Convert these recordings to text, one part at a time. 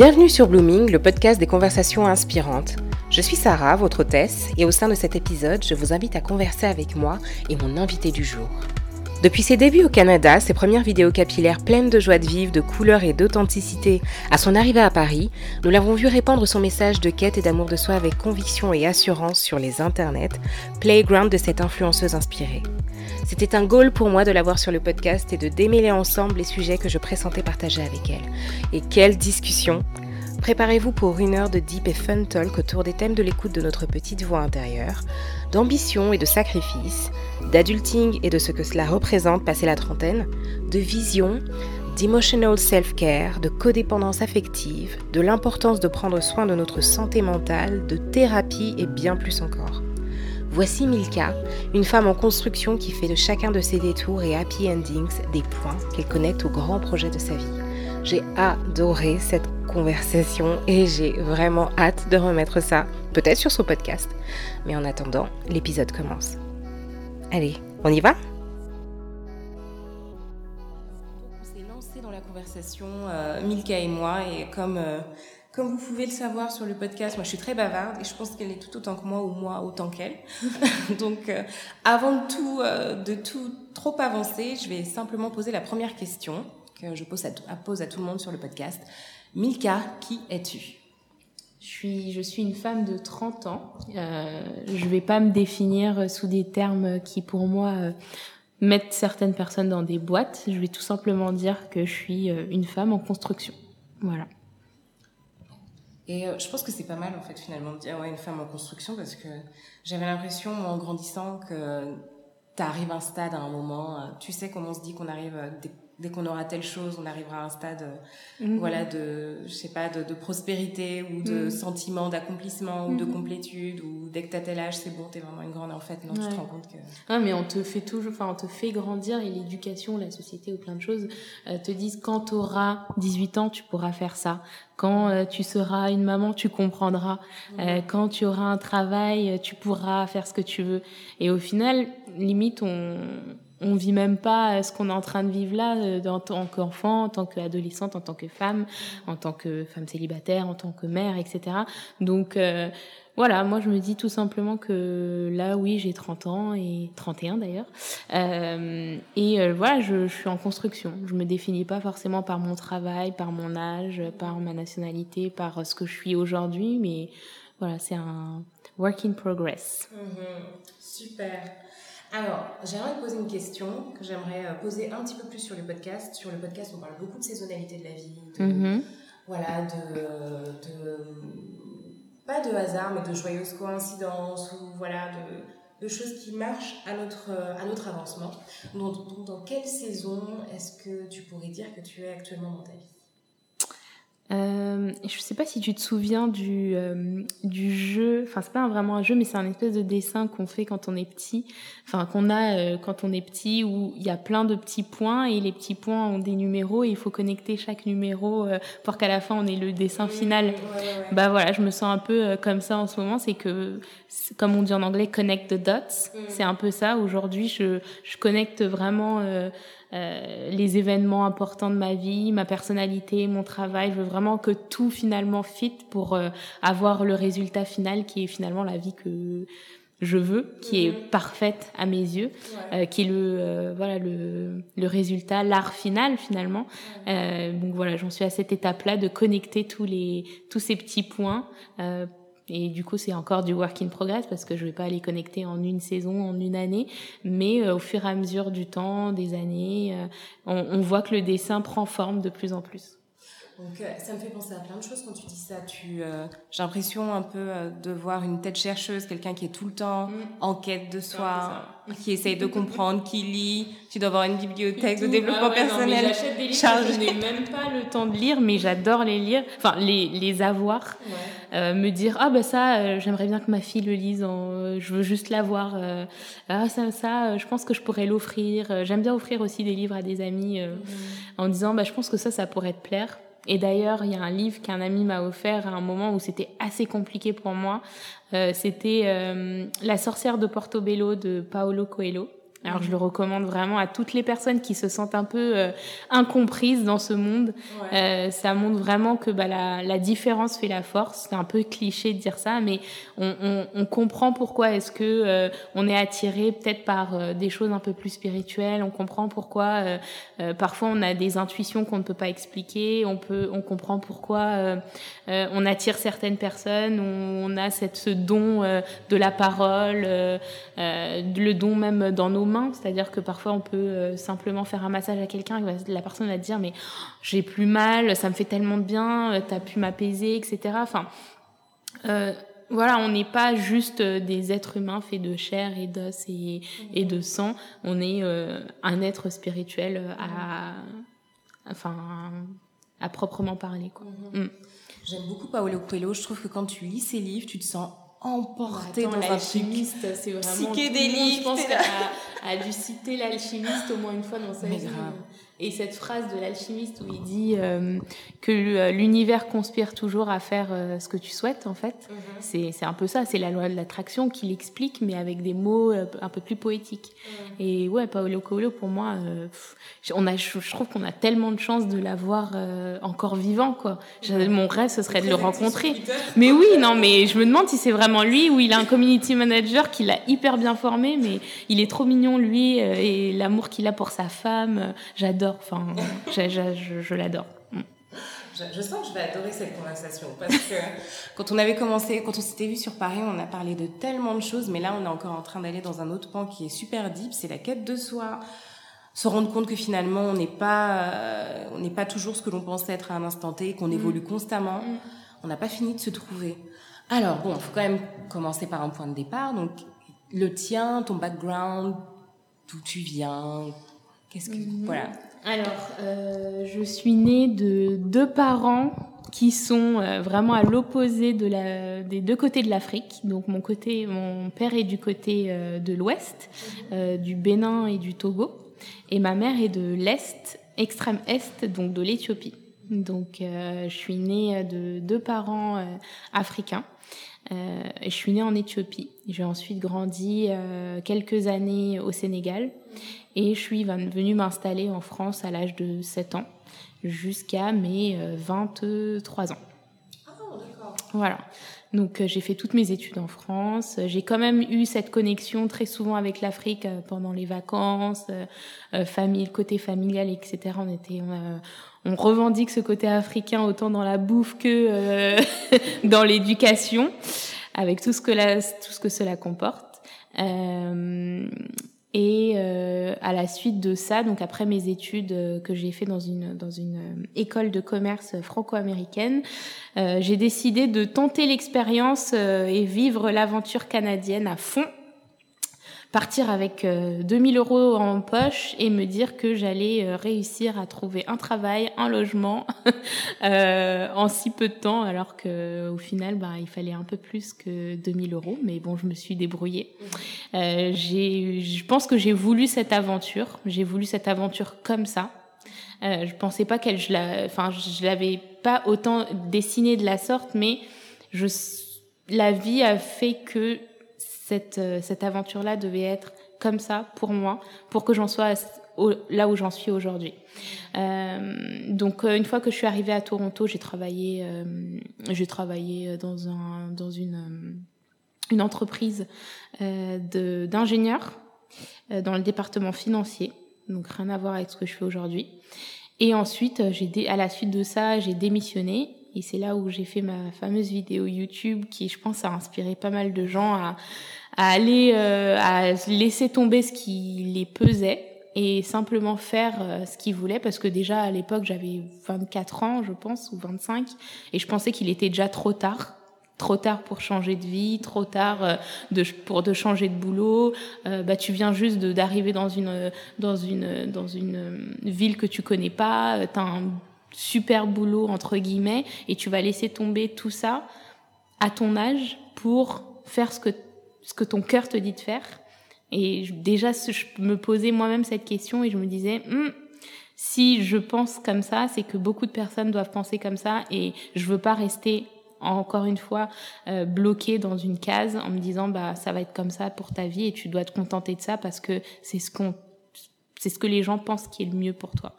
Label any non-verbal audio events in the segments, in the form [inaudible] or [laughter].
Bienvenue sur Blooming, le podcast des conversations inspirantes. Je suis Sarah, votre hôtesse, et au sein de cet épisode, je vous invite à converser avec moi et mon invité du jour. Depuis ses débuts au Canada, ses premières vidéos capillaires pleines de joie de vivre, de couleurs et d'authenticité, à son arrivée à Paris, nous l'avons vu répandre son message de quête et d'amour de soi avec conviction et assurance sur les internets, playground de cette influenceuse inspirée. C'était un goal pour moi de l'avoir sur le podcast et de démêler ensemble les sujets que je pressentais partager avec elle. Et quelle discussion Préparez-vous pour une heure de deep et fun talk autour des thèmes de l'écoute de notre petite voix intérieure, d'ambition et de sacrifice, d'adulting et de ce que cela représente passer la trentaine, de vision, d'emotional self-care, de codépendance affective, de l'importance de prendre soin de notre santé mentale, de thérapie et bien plus encore. Voici Milka, une femme en construction qui fait de chacun de ses détours et happy endings des points qu'elle connecte au grand projet de sa vie. J'ai adoré cette conversation et j'ai vraiment hâte de remettre ça, peut-être sur son podcast. Mais en attendant, l'épisode commence. Allez, on y va? On s'est lancé dans la conversation, euh, Milka et moi, et comme, euh, comme vous pouvez le savoir sur le podcast, moi je suis très bavarde et je pense qu'elle est tout autant que moi ou moi autant qu'elle. [laughs] Donc euh, avant de tout, de tout trop avancer, je vais simplement poser la première question que je pose à, pose à tout le monde sur le podcast. Milka, qui es-tu? Je suis, je suis une femme de 30 ans. Euh, je vais pas me définir sous des termes qui, pour moi, euh, mettent certaines personnes dans des boîtes. Je vais tout simplement dire que je suis euh, une femme en construction. Voilà. Et euh, je pense que c'est pas mal, en fait, finalement, de dire ouais, une femme en construction, parce que j'avais l'impression, en grandissant, que tu arrives à un stade à un moment, tu sais comment on se dit qu'on arrive dès qu'on aura telle chose, on arrivera à un stade, euh, mhm. voilà, de, je sais pas, de, de prospérité ou de mhm. sentiment d'accomplissement ou de mhm. complétude ou dès que t'as tel âge, c'est bon, t'es vraiment une grande. En fait, non, tu te rends compte que. Ah, mais on te fait toujours, enfin, on te fait grandir et l'éducation, la société ou plein de choses euh, te disent quand t'auras 18 ans, tu pourras faire ça. Quand euh, tu seras une maman, tu comprendras. quand tu auras un travail, tu pourras faire ce que tu veux. Et au final, limite, on on vit même pas ce qu'on est en train de vivre là euh, en tant qu'enfant, en tant qu'adolescente, en tant que femme, en tant que femme célibataire, en tant que mère, etc. Donc euh, voilà, moi je me dis tout simplement que là oui j'ai 30 ans et 31 d'ailleurs euh, et voilà je, je, suis en construction. Je me définis pas forcément par mon travail, par mon âge, par ma nationalité, par ce que je suis aujourd'hui, mais voilà c'est un work in progress. Mm-hmm. super. Alors, j'aimerais te poser une question que j'aimerais euh, poser un petit peu plus sur le podcast. Sur le podcast, on parle beaucoup de saisonnalité de la vie, de, mm-hmm. voilà, de, pas de hasard, mais de joyeuses coïncidences ou voilà, de, de choses qui marchent à notre, à notre avancement. Donc, dans quelle saison est-ce que tu pourrais dire que tu es actuellement dans ta vie? Euh, je sais pas si tu te souviens du, euh, du jeu, enfin c'est pas vraiment un jeu mais c'est un espèce de dessin qu'on fait quand on est petit, enfin qu'on a euh, quand on est petit où il y a plein de petits points et les petits points ont des numéros et il faut connecter chaque numéro euh, pour qu'à la fin on ait le dessin final. Bah voilà, je me sens un peu comme ça en ce moment, c'est que comme on dit en anglais connect the dots, mm. c'est un peu ça. Aujourd'hui je, je connecte vraiment euh, les événements importants de ma vie, ma personnalité, mon travail. Je veux vraiment que tout finalement fit pour euh, avoir le résultat final qui est finalement la vie que je veux, qui est mhm. parfaite à mes yeux, euh, qui est le voilà le, le résultat, l'art final finalement. donc voilà, j'en suis à cette étape-là de connecter tous les tous ces petits points et du coup, c'est encore du work in progress parce que je vais pas les connecter en une saison, en une année. Mais euh, au fur et à mesure du temps, des années, euh, on, on, voit que le dessin prend forme de plus en plus. Donc, euh, ça me fait penser à plein de choses quand tu dis ça. Tu, j'ai l'impression un peu de voir une tête chercheuse, quelqu'un qui est tout le temps mm. en quête de soi, qui essaye de comprendre, qui lit. Tu dois avoir une bibliothèque de développement ah personnel. J'achète des livres je n'ai même pas le temps de lire, mais j'adore les lire, enfin les, les avoir. Ouais. Euh, me dire ah ben ça euh, j'aimerais bien que ma fille le lise en, euh, je veux juste l'avoir ah ça ça je pense que je pourrais l'offrir j'aime bien offrir aussi des livres à des amis mhm. en disant bah je pense que ça ça pourrait te plaire et d'ailleurs, il y a un livre qu'un ami m'a offert à un moment où c'était assez compliqué pour moi. Euh, c'était euh, La sorcière de Portobello de Paolo Coelho. Alors je le recommande vraiment à toutes les personnes qui se sentent un peu euh, incomprises dans ce monde. Euh, ça montre vraiment que bah, la, la différence fait la force. C'est un peu cliché de dire ça, mais on, on, on comprend pourquoi est-ce que euh, on est attiré peut-être par des choses un peu plus spirituelles. On comprend pourquoi parfois on a des intuitions qu'on ne peut pas expliquer. On peut, on comprend pourquoi on attire certaines personnes. On, on a cette, ce don de la parole, le don même dans nos mains, c'est-à-dire que parfois on peut euh, simplement faire un massage à quelqu'un et la personne va dire mais j'ai plus mal, ça me fait tellement de bien, euh, t'as pu m'apaiser, etc. Enfin, euh, voilà, on n'est pas juste des êtres humains faits de chair et d'os et, de sang. On est un être spirituel à, enfin, à proprement parler. Quoi. Mm-hmm. Mm. J'aime beaucoup Paolo Coelho. Je trouve que quand tu lis ses livres, tu te sens emporté Attends, dans un chimiste, c'est vraiment psychédélique. Je pense qu'elle a, a, dû citer l'alchimiste au moins une fois dans sa vie. Et cette phrase de l'alchimiste où il dit euh, que euh, l'univers conspire toujours à faire euh, ce que tu souhaites, en fait, mm -hmm. c'est un peu ça, c'est la loi de l'attraction qui l'explique, mais avec des mots un peu plus poétiques. Mm Et ouais, Paolo Coelho, pour moi, euh, on a, je, je trouve qu'on a tellement de chance de l'avoir encore vivant, quoi. Mon rêve, ce serait de le rencontrer. [laughs] Mais oui, non, mais je me demande si c'est vraiment lui ou il a un community manager qui l'a hyper bien formé, mais il est trop mignon, lui, et l'amour qu'il a pour sa femme, j'adore Enfin, [laughs] je, je, je l'adore. Mm. Je, je, sens que je vais adorer cette conversation parce que quand on avait commencé, quand on s'était vu sur Paris, on a parlé de tellement de choses, mais là, on est encore en train d'aller dans un autre pan qui est super deep, c'est la quête de soi. Se rendre compte que finalement, on n'est pas, euh, on n'est pas toujours ce que l'on pense être à un instant T, qu'on mm. évolue constamment. Mm. On n'a pas fini de se trouver. Alors bon, il faut quand même commencer par un point de départ. Donc, le tien, ton background, d'où tu viens, qu'est-ce que, mm -hmm. voilà. Alors, euh, je suis née de deux parents qui sont euh, vraiment à l'opposé des deux côtés de l'Afrique. Donc mon côté, mon père est du côté euh, de l'Ouest, du Bénin et du Togo, et ma mère est de l'Est, extrême Est, donc de l'Éthiopie. Donc je suis née de deux parents africains. Euh, je suis née en Éthiopie. J'ai ensuite grandi euh, quelques années au Sénégal et je suis venue m'installer en France à l'âge de 7 ans jusqu'à mes euh, 23 ans. Ah, d'accord. Voilà. Donc euh, j'ai fait toutes mes études en France. J'ai quand même eu cette connexion très souvent avec l'Afrique euh, pendant les vacances, euh, famille, le côté familial, etc. On était, on, on, revendique ce côté africain autant dans la bouffe que [laughs] dans l'éducation, avec tout ce que tout ce que cela comporte. Euh, et euh, à la suite de ça, donc après mes études euh, que j'ai fait dans une dans une euh, école de commerce franco-américaine, euh, j'ai décidé de tenter l'expérience euh, et vivre l'aventure canadienne à fond partir avec euh, 2000 euros en poche et me dire que j'allais euh, réussir à trouver un travail, un logement [laughs] euh, en si peu de temps, alors que au final, bah, il fallait un peu plus que 2000 euros. Mais bon, je me suis débrouillée. Euh, j'ai, je pense que j'ai voulu cette aventure. J'ai voulu cette aventure comme ça. Euh, je pensais pas qu'elle, je la, enfin, je l'avais pas autant dessinée de la sorte, mais je, la vie a fait que cette, euh, cette aventure-là devait être comme ça pour moi, pour que j'en sois au, là où j'en suis aujourd'hui. Euh, donc euh, une fois que je suis arrivée à Toronto, j'ai travaillé, euh, j'ai travaillé dans un, dans une, euh, une entreprise euh, d'ingénieurs dans le département financier, donc rien à voir avec ce que je fais aujourd'hui. Et ensuite, j'ai à la suite de ça, j'ai démissionné et c'est là où j'ai fait ma fameuse vidéo YouTube qui, je pense, a inspiré pas mal de gens à, à aller, euh, à laisser tomber ce qui les pesait et simplement faire euh, ce qu'ils voulaient. Parce que déjà à l'époque j'avais 24 ans, je pense, ou 25, et je pensais qu'il était déjà trop tard. Trop tard pour changer de vie, trop tard euh, de, pour de changer de boulot. Euh, bah, tu viens juste d'arriver dans une, dans, une, dans une ville que tu connais pas, tu as un super boulot, entre guillemets, et tu vas laisser tomber tout ça à ton âge pour faire ce que, ce que ton cœur te dit de faire. Et déjà, je me posais moi-même cette question et je me disais, hm, si je pense comme ça, c'est que beaucoup de personnes doivent penser comme ça et je veux pas rester encore une fois euh, bloquée dans une case en me disant bah ça va être comme ça pour ta vie et tu dois te contenter de ça parce que c'est ce qu'on c'est ce que les gens pensent qui est le mieux pour toi.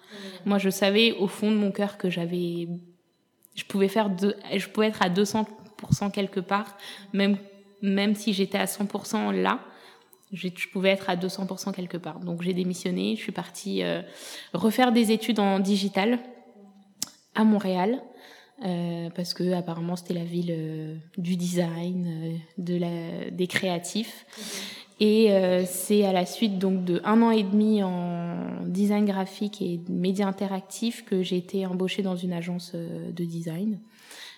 Moi, je savais au fond de mon cœur que j'avais, je pouvais faire je pouvais être à 200% quelque part, même même si j'étais à 100% là, je, pouvais être à 200% quelque part. Donc j'ai démissionné, je suis partie euh, refaire des études en digital à Montréal. Euh, parce que apparemment c'était la ville euh, du design, euh, de la, des créatifs. Et euh, c'est à la suite donc de un an et demi en design graphique et médias interactifs que j'ai été embauchée dans une agence de design.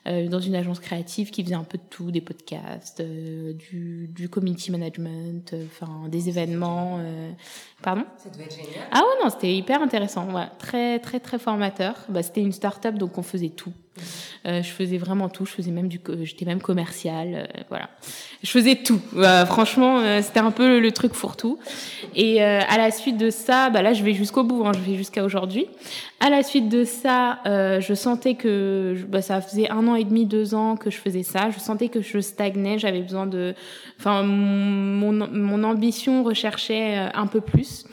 Euh, dans une agence créative qui faisait un peu de tout, des podcasts, euh, du, du community management, euh, enfin des événements. Pardon? Ça devait être génial. Ah ouais, non, c'était hyper intéressant. Ouais. Très, très, très formateur. Bah, c'était une start-up, donc on faisait tout. Euh, je faisais vraiment tout. Je faisais même du, j'étais même commercial. Euh, voilà, je faisais tout. franchement, euh, c'était un peu le, truc fourre-tout. Et à la suite de ça, bah là, je vais jusqu'au bout. Hein, je vais jusqu'à aujourd'hui. À la suite de ça, je sentais que bah, ça faisait un an et demi, deux ans que je faisais ça. Je sentais que je stagnais. J'avais besoin de, enfin, mon, mon ambition recherchait un peu plus.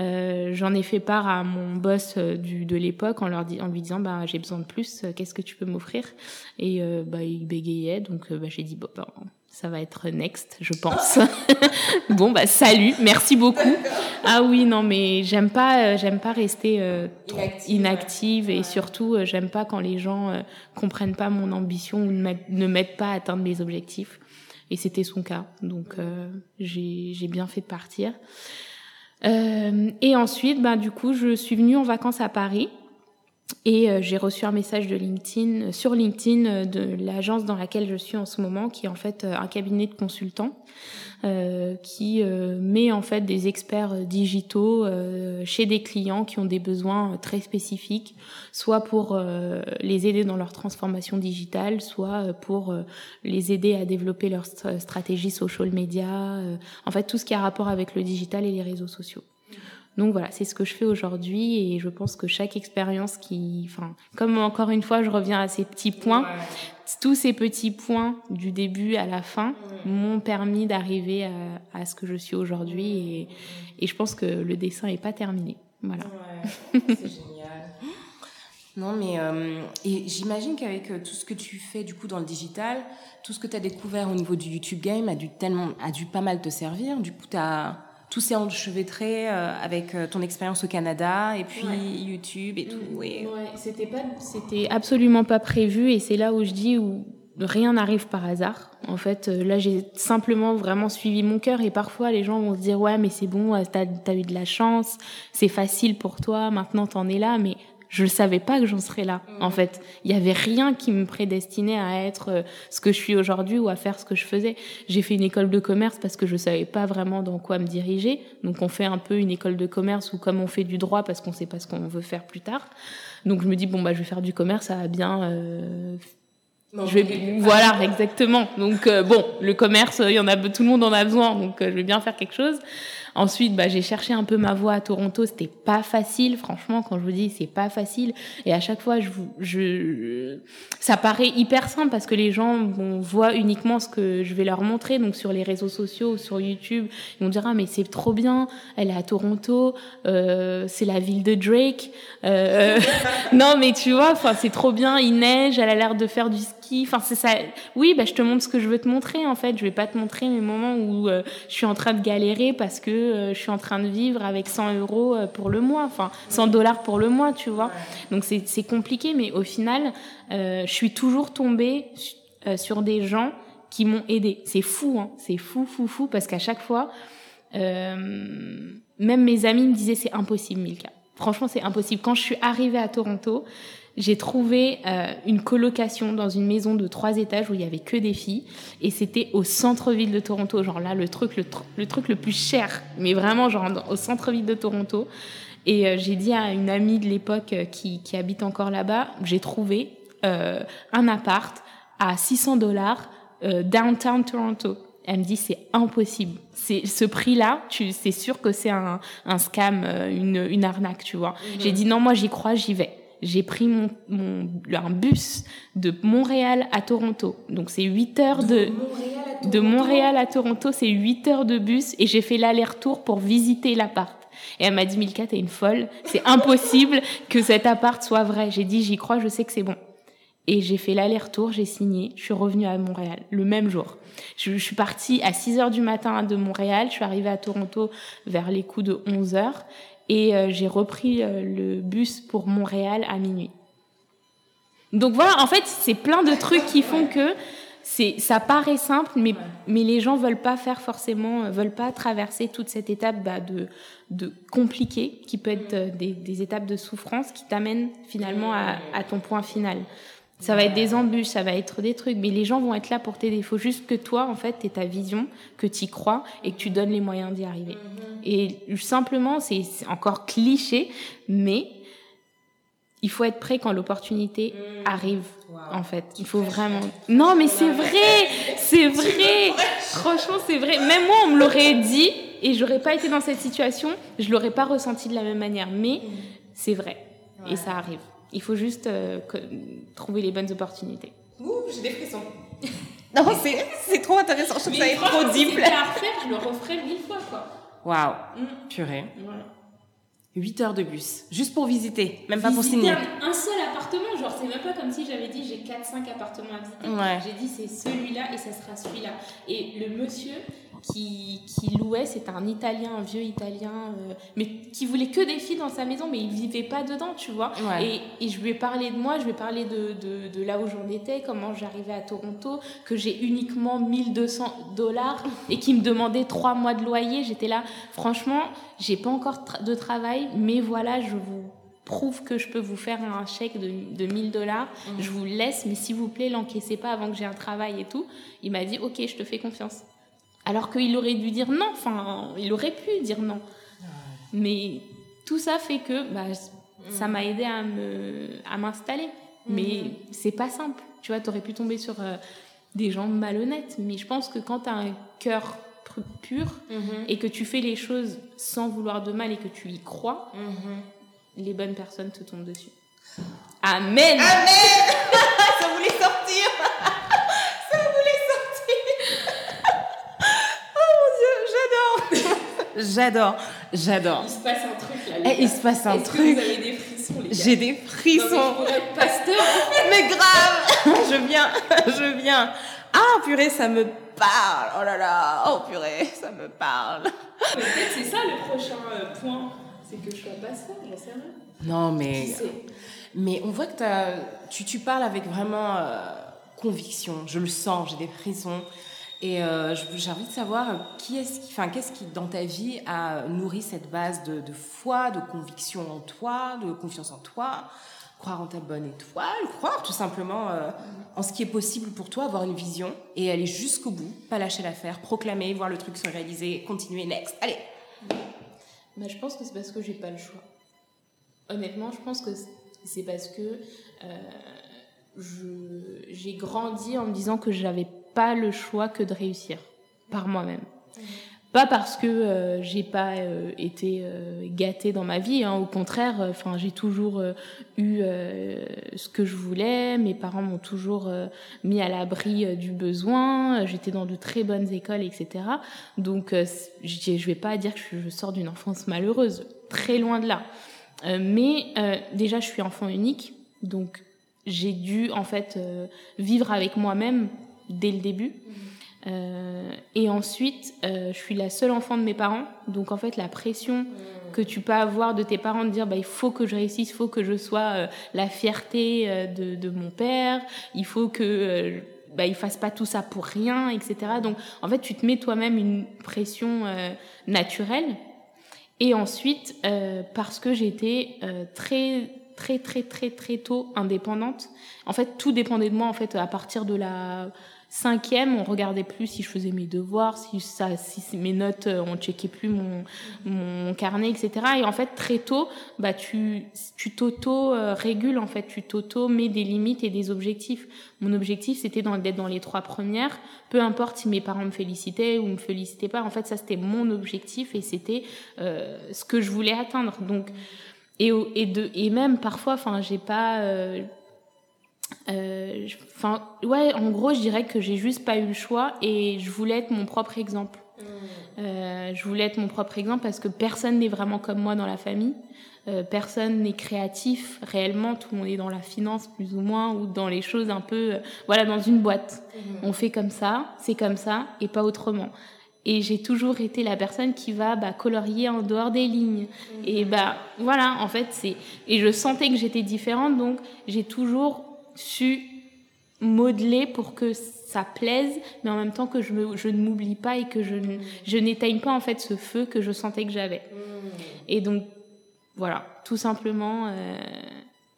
Euh, j'en ai fait part à mon boss euh, du, de l'époque en, leur en lui disant bah, j'ai besoin de plus, euh, qu'est-ce que tu peux m'offrir? Et bah, il bégayait, donc bah, j'ai dit bon, bah, ça va être next, je pense. [laughs] bon, bah salut, merci beaucoup. Ah oui, non, mais j'aime pas, j'aime pas rester inactive, et surtout, j'aime pas quand les gens comprennent pas mon ambition ou ne m'aident pas à atteindre mes objectifs. Et c'était son cas, donc j'ai bien fait de partir. Euh, et ensuite, ben, du coup, je suis venue en vacances à Paris. Et euh, j'ai reçu un message de LinkedIn, sur LinkedIn de l'agence dans laquelle je suis en ce moment, qui est en fait un cabinet de consultants euh, qui euh, met en fait des experts digitaux euh, chez des clients qui ont des besoins très spécifiques, soit pour les aider dans leur transformation digitale, soit pour les aider à développer leur stratégie social media, en fait tout ce qui a rapport avec le digital et les réseaux sociaux. Donc voilà, c'est ce que je fais aujourd'hui et je pense que chaque expérience qui, enfin, comme encore une fois, je reviens à ces petits points, tous ces petits points du début à la fin m'ont permis d'arriver à, ce que je suis aujourd'hui et, et, je pense que le dessin n'est pas terminé. Voilà. Ouais, c'est génial. [laughs] Non, mais euh, et j'imagine qu'avec euh, tout ce que tu fais du coup dans le digital, tout ce que tu as découvert au niveau du YouTube Game a dû tellement, a dû pas mal te servir. Du coup, tu as tout s'est enchevêtré euh, avec euh, ton expérience au Canada et puis YouTube et tout. Et... Ouais, c'était pas, c'était absolument pas prévu et c'est là où je dis où rien n'arrive par hasard. En fait, euh, là, j'ai simplement vraiment suivi mon cœur et parfois les gens vont se dire ouais, mais c'est bon, t'as as eu de la chance, c'est facile pour toi, maintenant t'en es là, mais je ne savais pas que j'en serais là. En fait, il y avait rien qui me prédestinait à être euh, ce que je suis aujourd'hui ou à faire ce que je faisais. J'ai fait une école de commerce parce que je savais pas vraiment dans quoi me diriger. Donc on fait un peu une école de commerce ou comme on fait du droit parce qu'on sait pas ce qu'on veut faire plus tard. Donc je me dis bon bah je vais faire du commerce, ça va bien. Euh, je vais, voilà, exactement. Donc euh, bon, le commerce, il y en a, tout le monde en a besoin, donc je vais bien faire quelque chose. Ensuite, bah, j'ai cherché un peu ma voie à Toronto. C'était pas facile, franchement. Quand je vous dis, c'est pas facile. Et à chaque fois, je, je, ça paraît hyper simple parce que les gens vont voient uniquement ce que je vais leur montrer. Donc sur les réseaux sociaux, sur YouTube, ils vont dire ah mais c'est trop bien. Elle est à Toronto. Euh, c'est la ville de Drake. Euh, [laughs] non mais tu vois, enfin c'est trop bien. Il neige. Elle a l'air de faire du ski. Enfin c'est ça. Oui, bah je te montre ce que je veux te montrer en fait. Je vais pas te montrer mes moments où euh, je suis en train de galérer parce que euh, je suis en train de vivre avec 100 euros euh, pour le mois, enfin 100 dollars pour le mois, tu vois. Donc c'est compliqué, mais au final, euh, je suis toujours tombée sur des gens qui m'ont aidé. C'est fou, hein. c'est fou, fou, fou, parce qu'à chaque fois, même mes amis me disaient c'est impossible, Milka. Franchement, c'est impossible. Quand je suis arrivée à Toronto, j'ai trouvé euh, une colocation dans une maison de trois étages où il y avait que des filles et c'était au centre-ville de Toronto genre là le truc le, truc le plus cher mais vraiment genre au centre-ville de Toronto et euh, j'ai dit à une amie de l'époque euh, qui, qui habite encore là-bas j'ai trouvé un appart à 600 dollars downtown Toronto elle me dit c'est impossible. C'est ce prix-là, tu c'est sûr que c'est un, un scam, une, une arnaque, tu vois. Mhm. J'ai dit non, moi j'y crois, j'y vais j'ai pris mon, mon, un bus de Montréal à Toronto. Donc c'est 8 heures de, de Montréal à Toronto, c'est 8 heures de bus et j'ai fait l'aller-retour pour visiter l'appart. Et elle m'a dit, Milka, t'es une folle. C'est [laughs] impossible que cet appart soit vrai. J'ai dit, j'y crois, je sais que c'est bon. Et j'ai fait l'aller-retour, j'ai signé, je suis revenue à Montréal le même jour. Je, suis partie à 6 heures du matin de Montréal, je suis arrivée à Toronto vers les coups de 11 heures et euh, j'ai repris euh, le bus pour Montréal à minuit. Donc voilà, en fait, c'est plein de trucs qui font que c'est ça paraît simple, mais mais les gens veulent pas faire forcément, euh, veulent pas traverser toute cette étape bah, de de compliqué qui peut être des, étapes de souffrance qui t'amènent finalement à ton point final. Ça va être des embûches, ça va être des trucs, mais les gens vont être là pour t'aider. Il faut juste que toi, en fait, tu ta vision, que tu y crois et que tu donnes les moyens d'y arriver. Et simplement, c'est encore cliché, mais il faut être prêt quand l'opportunité arrive, en fait. Il faut vraiment... Non, mais c'est vrai C'est [laughs] vrai Franchement, c'est vrai. Même moi, on me l'aurait dit et j'aurais pas été dans cette situation, je l'aurais pas ressenti de la même manière. Mais c'est vrai. Et ça arrive. Il faut juste euh, trouver les bonnes opportunités. Ouh, j'ai des frissons. [laughs] non, c'est trop intéressant. Je trouve ça est trop deep. Si à refaire, je le referais mille fois, quoi. Waouh, mm. purée. Voilà. 8 heures de bus, juste pour visiter, même pas pour signer. Un, un seul appartement, genre c'est même pas comme si j'avais dit j'ai 4-5 appartements à visiter. Ouais. J'ai dit c'est celui-là et ça sera celui-là. Et le monsieur, qui, qui louait, c'était un Italien, un vieux Italien, euh, mais qui voulait que des filles dans sa maison, mais il vivait pas dedans, tu vois. Et, et, je lui ai parlé de moi, je lui ai parlé de, de, de là où j'en étais, comment j'arrivais à Toronto, que j'ai uniquement 1200 dollars et qui me demandait trois mois de loyer. J'étais là, franchement, j'ai pas encore de travail, mais voilà, je vous prouve que je peux vous faire un chèque de, de 1000 dollars, mmh. je vous laisse, mais s'il vous plaît, l'encaissez pas avant que j'ai un travail et tout. Il m'a dit, ok, je te fais confiance. Alors qu'il aurait dû dire non, enfin, il aurait pu dire non. Mais tout ça fait que bah, ça m'a aidé à me à m'installer. Mais mhm. c'est pas simple. Tu vois, tu aurais pu tomber sur euh, des gens malhonnêtes. Mais je pense que quand tu as un cœur pur mhm. et que tu fais les choses sans vouloir de mal et que tu y crois, mhm. les bonnes personnes te tombent dessus. Amen. Amen. J'adore, j'adore. Il se passe un truc là. Eh, il se passe un truc. Que vous avez des frissons, les gars J'ai des frissons. Non, mais être pasteur. mais grave, [laughs] je viens, [laughs] je viens. Ah purée, ça me parle. Oh là là, oh purée, ça me parle. Peut-être c'est ça le prochain euh, point, c'est que je sois pasteur, j'en sais rien. Non mais, mais on voit que tu, tu parles avec vraiment euh, conviction. Je le sens, j'ai des frissons. Et euh, j'ai envie de savoir qui est-ce qui, enfin, qu'est-ce qui, dans ta vie, a nourri cette base de, foi, de conviction en toi, de confiance en toi, croire en ta bonne étoile, croire tout simplement euh, en ce qui est possible pour toi, avoir une vision et aller jusqu'au bout, pas lâcher l'affaire, proclamer, voir le truc se réaliser, continuer, next, allez. Bah, je pense que c'est parce que j'ai pas le choix. Honnêtement, je pense que c'est parce que euh, j'ai grandi en me disant que j'avais pas le choix que de réussir par moi-même. Pas parce que euh, j'ai pas euh, été euh, gâtée dans ma vie, hein, au contraire, enfin j'ai toujours eu ce que je voulais. Mes parents m'ont toujours mis à l'abri du besoin. J'étais dans de très bonnes écoles, etc. Donc je vais pas dire que je sors d'une enfance malheureuse, très loin de là. mais déjà je suis enfant unique, donc j'ai dû en fait vivre avec moi-même dès le début. Euh, et ensuite, euh, je suis la seule enfant de mes parents. Donc, en fait, la pression que tu peux avoir de tes parents de dire bah, il faut que je réussisse, il faut que je sois euh, la fierté euh, de, de, mon père, il faut que euh, bah, il fasse pas tout ça pour rien, etc. Donc, en fait, tu te mets toi-même une pression naturelle. Et ensuite, parce que j'étais très très très très très tôt indépendante. En fait, tout dépendait de moi. En fait, à partir de la Cinquième, on regardait plus si je faisais mes devoirs, si ça, si mes notes, euh, on checkait plus mon, mon carnet, etc. Et en fait, très tôt, bah tu, tu t'auto-régules en fait, tu t'auto-mets des limites et des objectifs. Mon objectif, c'était d'être dans les trois premières, peu importe si mes parents me félicitaient ou me félicitaient pas. En fait, ça c'était mon objectif et c'était euh, ce que je voulais atteindre. Donc et, et, de, et même parfois, enfin, j'ai pas. Euh, euh, enfin, ouais, en gros, je dirais que j'ai juste pas eu le choix et je voulais être mon propre exemple. Mmh. Euh, je voulais être mon propre exemple parce que personne n'est vraiment comme moi dans la famille. Euh, personne n'est créatif réellement, tout le monde est dans la finance plus ou moins ou dans les choses un peu, voilà, dans une boîte. Mmh. On fait comme ça, c'est comme ça et pas autrement. Et j'ai toujours été la personne qui va bah, colorier en dehors des lignes. Mmh. Et bah voilà, en fait, c'est et je sentais que j'étais différente, donc j'ai toujours su modeler pour que ça plaise, mais en même temps que je, me, je ne m'oublie pas et que je, je n'éteigne pas en fait ce feu que je sentais que j'avais. Mmh. Et donc voilà, tout simplement, euh,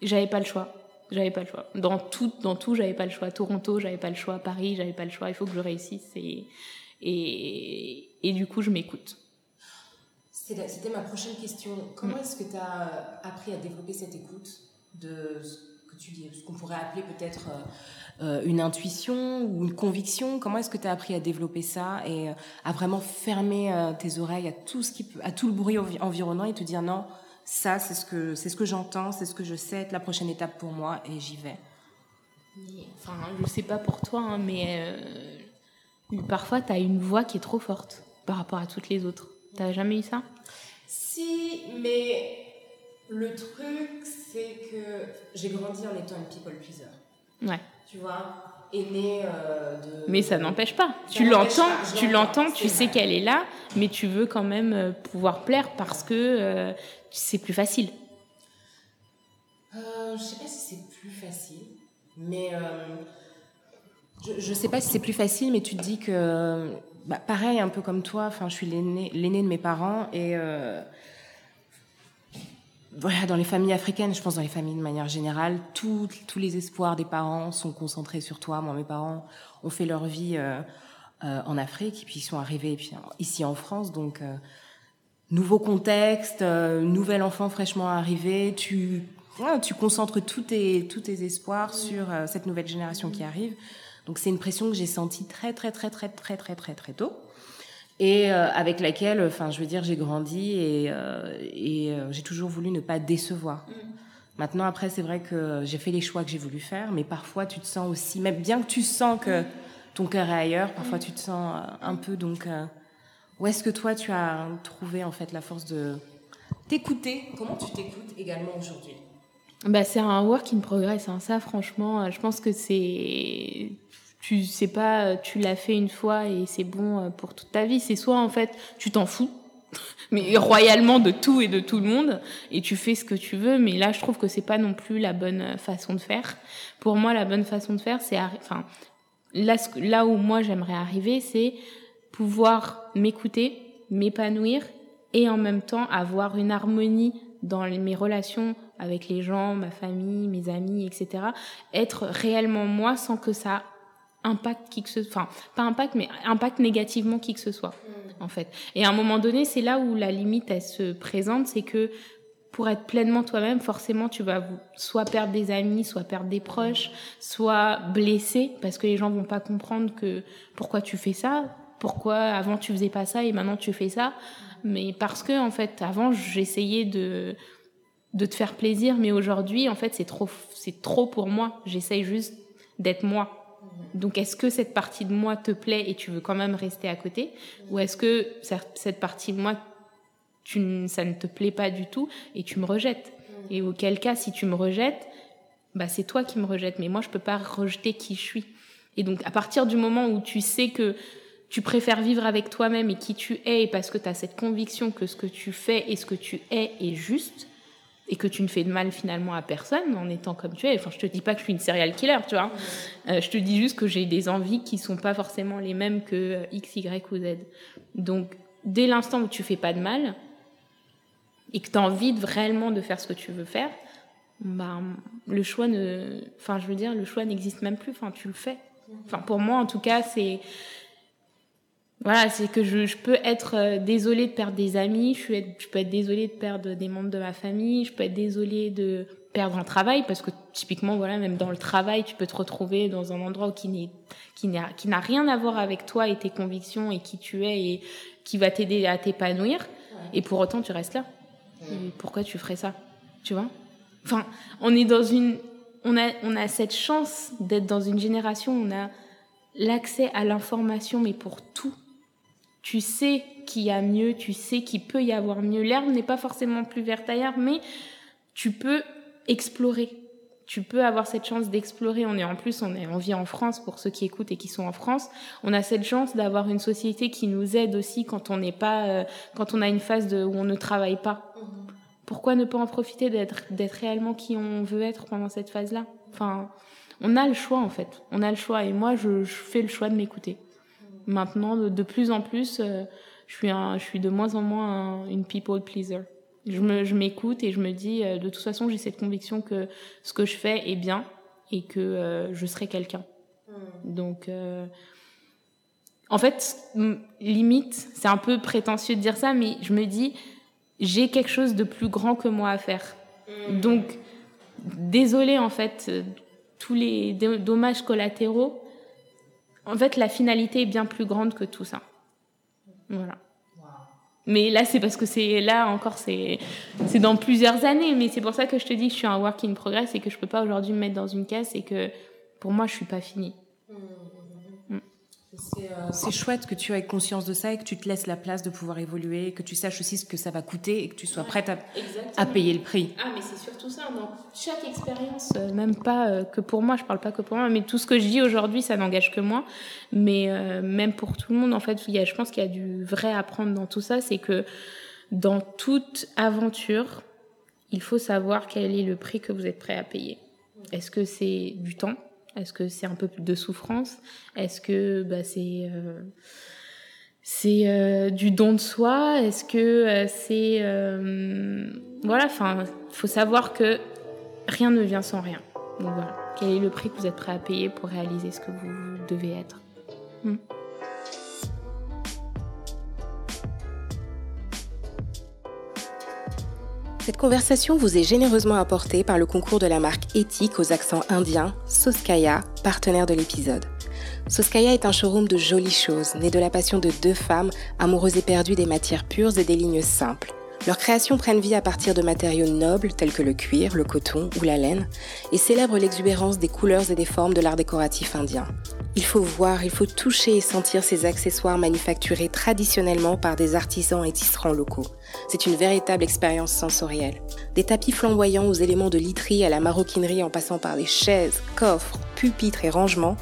j'avais pas le choix. J'avais pas le choix. Dans tout, dans tout, j'avais pas le choix. Toronto, j'avais pas le choix. Paris, j'avais pas le choix. Il faut que je réussisse et et, et du coup, je m'écoute. C'était ma prochaine question. Comment mm. est-ce que tu as appris à développer cette écoute de tu dis, ce qu'on pourrait appeler peut-être euh, euh, une intuition ou une conviction? Comment est-ce que tu as appris à développer ça et euh, à vraiment fermer tes oreilles à tout ce qui peut, à tout le bruit environnant et te dire non, ça c'est ce que c'est ce que j'entends, c'est ce que je sais, la prochaine étape pour moi et j'y vais? Enfin, je sais pas pour toi, hein, mais parfois tu as une voix qui est trop forte par rapport à toutes les autres. T'as jamais eu ça? Si, mais le truc, c'est que j'ai grandi en étant une people pleaser. Ouais. Tu vois, aînée euh, de. Mais ça n'empêche pas. tu l'entends, tu l'entends, tu sais qu'elle est là, mais tu veux quand même euh, pouvoir plaire parce que euh, c'est plus facile. Euh, je sais pas si c'est plus facile, mais je, ne sais pas si c'est plus facile, mais tu te dis que, bah, pareil, un peu comme toi. Je suis l'aîné de mes parents et voilà, dans les familles africaines, je pense dans les familles de manière générale, tous les espoirs des parents sont concentrés sur toi. Moi, mes parents ont fait leur vie euh, euh, en Afrique, puis ils sont arrivés ici en France. Donc, euh, nouveau contexte, nouvel enfant fraîchement arrivé. Tu, concentres tous tes espoirs sur cette nouvelle génération qui arrive. Donc, c'est une pression que j'ai sentie très, très, très, très, très, très, très, très tôt et euh, avec laquelle, enfin, je veux dire, j'ai grandi et, euh, et euh, j'ai toujours voulu ne pas décevoir. Mm. Maintenant, après, c'est vrai que j'ai fait les choix que j'ai voulu faire, mais parfois, tu te sens aussi, même bien que tu sens que ton cœur est ailleurs, parfois, mm. tu te sens un peu. Donc, où est-ce que toi, tu as trouvé en fait la force de t'écouter? Comment tu t'écoutes également aujourd'hui? Bah, c'est un work in progress. Hein. Ça, franchement, je pense que c'est tu sais pas, tu l'as fait une fois et c'est bon euh, pour toute ta vie. C'est soit en fait, tu t'en fous, [laughs] mais royalement de tout et de tout le monde, et tu fais ce que tu veux. Mais là, je trouve que c'est pas non plus la bonne euh, façon de faire. Pour moi, la bonne façon de faire, c'est, enfin, là, là où moi j'aimerais arriver, c'est pouvoir m'écouter, m'épanouir et en même temps avoir une harmonie dans mes relations avec les gens, ma famille, mes amis, etc. Être réellement moi sans que ça impact qui que ce enfin pas impact mais impact négativement qui que ce soit mm. en fait. Et à un moment donné c'est là où la limite elle se présente c'est que pour être pleinement toi-même forcément tu vas soit perdre des amis soit perdre des proches soit blesser parce que les gens vont pas comprendre que pourquoi tu fais ça pourquoi avant tu faisais pas ça et maintenant tu fais ça. Mais parce que en fait avant j'essayais de de te faire plaisir mais aujourd'hui en fait c'est trop c'est trop pour moi. J'essaye juste d'être moi donc, est-ce que cette partie de moi te plaît et tu veux quand même rester à côté? Ou est-ce que cette partie de moi, tu, ça ne te plaît pas du tout et tu me rejettes? Et auquel cas, si tu me rejettes, bah, c'est toi qui me rejettes. Mais moi, je peux pas rejeter qui je suis. Et donc, à partir du moment où tu sais que tu préfères vivre avec toi-même et qui tu es, parce que tu as cette conviction que ce que tu fais et ce que tu es est juste, et que tu ne fais de mal finalement à personne en étant comme tu es. Enfin, je te dis pas que je suis une serial killer, tu vois. Euh, je te dis juste que j'ai des envies qui sont pas forcément les mêmes que euh, X, Y ou Z. Donc, dès l'instant où tu fais pas de mal et que tu as envie de, réellement de faire ce que tu veux faire, bah, le choix ne, enfin, je veux dire, le choix n'existe même plus. Enfin, tu le fais. Enfin, pour moi, en tout cas, c'est, voilà, c'est que je, je, peux être euh, désolée de perdre des amis, je, suis je peux être désolée de perdre des membres de ma famille, je peux être désolée de perdre un travail parce que typiquement voilà même dans le travail tu peux te retrouver dans un endroit qui n'est qui n'a qui n'a rien à voir avec toi et tes convictions et qui tu es et qui va t'aider à t'épanouir et pour autant tu restes là. pourquoi tu ferais ça Tu vois? Enfin, on est dans une. On a, on a cette chance d'être dans une génération où on a l'accès à l'information, mais pour tout. Tu sais qu'il y a mieux, tu sais qu'il peut y avoir mieux. L'herbe n'est pas forcément plus verte ailleurs, mais tu peux explorer. Tu peux avoir cette chance d'explorer. On est en plus, on, est, on vit en France pour ceux qui écoutent et qui sont en France. On a cette chance d'avoir une société qui nous aide aussi quand on n'est pas, euh, quand on a une phase de, où on ne travaille pas. Mhm. Pourquoi ne pas en profiter d'être, d'être réellement qui on veut être pendant cette phase-là? Enfin, on a le choix en fait. On a le choix et moi, je, je fais le choix de m'écouter. Maintenant, de, de plus en plus, euh, je suis, un, je suis de moins en moins une people pleaser. Je, me, je m'écoute et je me dis, euh, de toute façon, j'ai cette conviction que ce que je fais est bien et que euh, je serai quelqu'un. Hmm. Donc, en fait, limite, c'est un peu prétentieux de dire ça, mais je me dis, j'ai quelque chose de plus grand que moi à faire. Hmm. Donc, désolé en fait, tous les dommages collatéraux. En fait, la finalité est bien plus grande que tout ça. Voilà. Mais là, c'est parce que c'est là encore, c'est c'est dans plusieurs années. Mais c'est pour ça que je te dis que je suis un work in progress et que je peux pas aujourd'hui me mettre dans une caisse et que pour moi, je suis pas finie. Euh, c'est chouette que tu aies conscience de ça et que tu te laisses la place de pouvoir évoluer, que tu saches aussi ce que ça va coûter et que tu sois prête à, à, payer le prix. Ah, mais c'est surtout ça. Dans chaque expérience, euh, même pas euh, que pour moi, je parle pas que pour moi, mais tout ce que je dis aujourd'hui, ça n'engage que moi. Mais même pour tout le monde, en fait, il y a, je pense qu'il y a du vrai à prendre dans tout ça. C'est que dans toute aventure, il faut savoir quel est le prix que vous êtes prêt à payer. Est-ce que c'est du temps est-ce que c'est un peu plus de souffrance? Est-ce que bah, c'est euh, euh, du don de soi? Est-ce que euh, c'est voilà Enfin, il faut savoir que rien ne vient sans rien. Donc voilà, quel est le prix que vous êtes prêt à payer pour réaliser ce que vous devez être? Hmm. Cette conversation vous est généreusement apportée par le concours de la marque éthique aux accents indiens, Soskaya, partenaire de l'épisode. Soskaya est un showroom de jolies choses, né de la passion de deux femmes, amoureuses éperdues des matières pures et des lignes simples. Leurs créations prennent vie à partir de matériaux nobles tels que le cuir, le coton ou la laine et célèbrent l'exubérance des couleurs et des formes de l'art décoratif indien. Il faut voir, il faut toucher et sentir ces accessoires manufacturés traditionnellement par des artisans et tisserands locaux. C'est une véritable expérience sensorielle. Des tapis flamboyants aux éléments de literie à la maroquinerie en passant par des chaises, coffres, pupitres et rangements,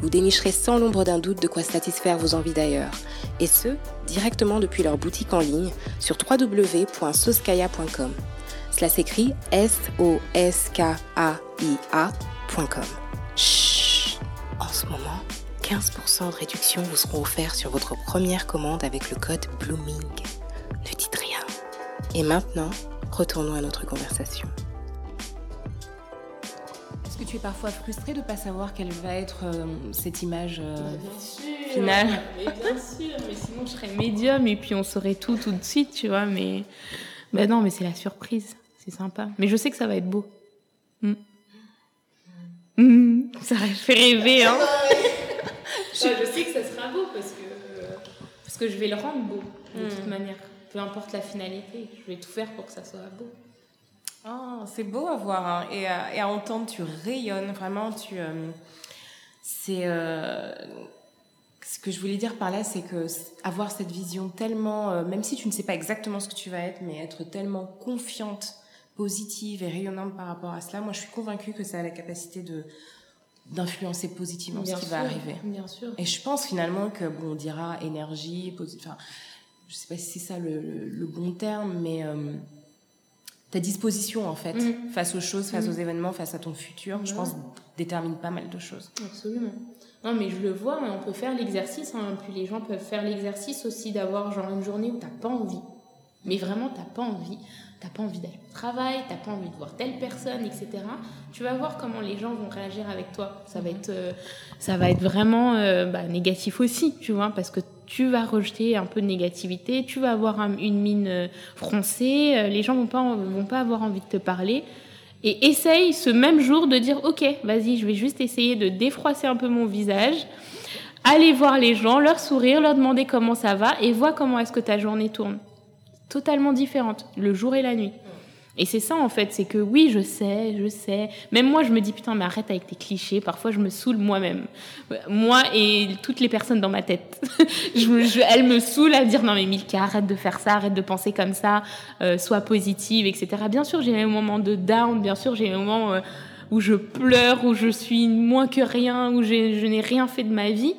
vous dénicherez sans l'ombre d'un doute de quoi satisfaire vos envies d'ailleurs. Et ce, directement depuis leur boutique en ligne sur www.soskaya.com. Cela s'écrit S-O-S-K-A-I-A.com. Chut En ce moment, 15% de réduction vous seront offerts sur votre première commande avec le code Blooming. Et maintenant, retournons à notre conversation. Est-ce que tu es parfois frustrée de ne pas savoir quelle va être euh, cette image euh, finale? Mais Bien sûr, mais sinon je serais médium et puis on saurait tout tout de suite, tu vois. Mais ben non, mais c'est la surprise, c'est sympa. Mais je sais que ça va être beau. Hmm. Hmm, ça fait rêver, hein. [laughs] je sais que ça sera beau parce que, parce que je vais le rendre beau de toute hmm. manière peu importe la finalité, je vais tout faire pour que ça soit beau. Oh, c'est beau à voir hein. et, à, et, à, entendre, tu rayonnes vraiment. Tu, euh, c'est euh, ce que je voulais dire par là, c'est que avoir cette vision tellement, euh, même si tu ne sais pas exactement ce que tu vas être, mais être tellement confiante, positive et rayonnante par rapport à cela, moi je suis convaincue que ça a la capacité de d'influencer positivement ce qui va arriver. Bien sûr. Et je pense finalement que bon, on dira énergie, enfin je sais pas si c'est ça le, bon terme, mais euh, ta disposition en fait mm. face aux choses, face mm. aux événements, face à ton futur, je pense détermine pas mal de choses. Absolument. Non, mais je le vois, mais on peut faire l'exercice. Hein, puis les gens peuvent faire l'exercice aussi d'avoir genre une journée où t'as pas envie. Mais vraiment, t'as pas envie. T'as pas envie d'aller au travail, t'as pas envie de voir telle personne, etc. Tu vas voir comment les gens vont réagir avec toi. Ça va mm. être, euh, ça va être vraiment euh, bah, négatif aussi, tu vois, parce que tu vas rejeter un peu de négativité, tu vas avoir une mine euh, froncée, euh, les gens vont pas vont pas avoir envie de te parler. Et essaye ce même jour de dire ok, vas-y, je vais juste essayer de défroisser un peu mon visage, aller voir les gens, leur sourire, leur demander comment ça va et vois comment est-ce que ta journée tourne. Totalement différente, le jour et la nuit. Et c'est ça en fait, c'est que oui, je sais, je sais. Même moi, je me dis putain, mais arrête avec tes clichés. Parfois, je me saoule moi-même, moi et toutes les personnes dans ma tête. [laughs] je, elles me saoulent à dire non mais Milka, arrête de faire ça, arrête de penser comme ça, euh, sois positive, etc. Bien sûr, j'ai un moment de down, bien sûr, j'ai un moment euh, où je pleure, où je suis moins que rien, où je n'ai rien fait de ma vie.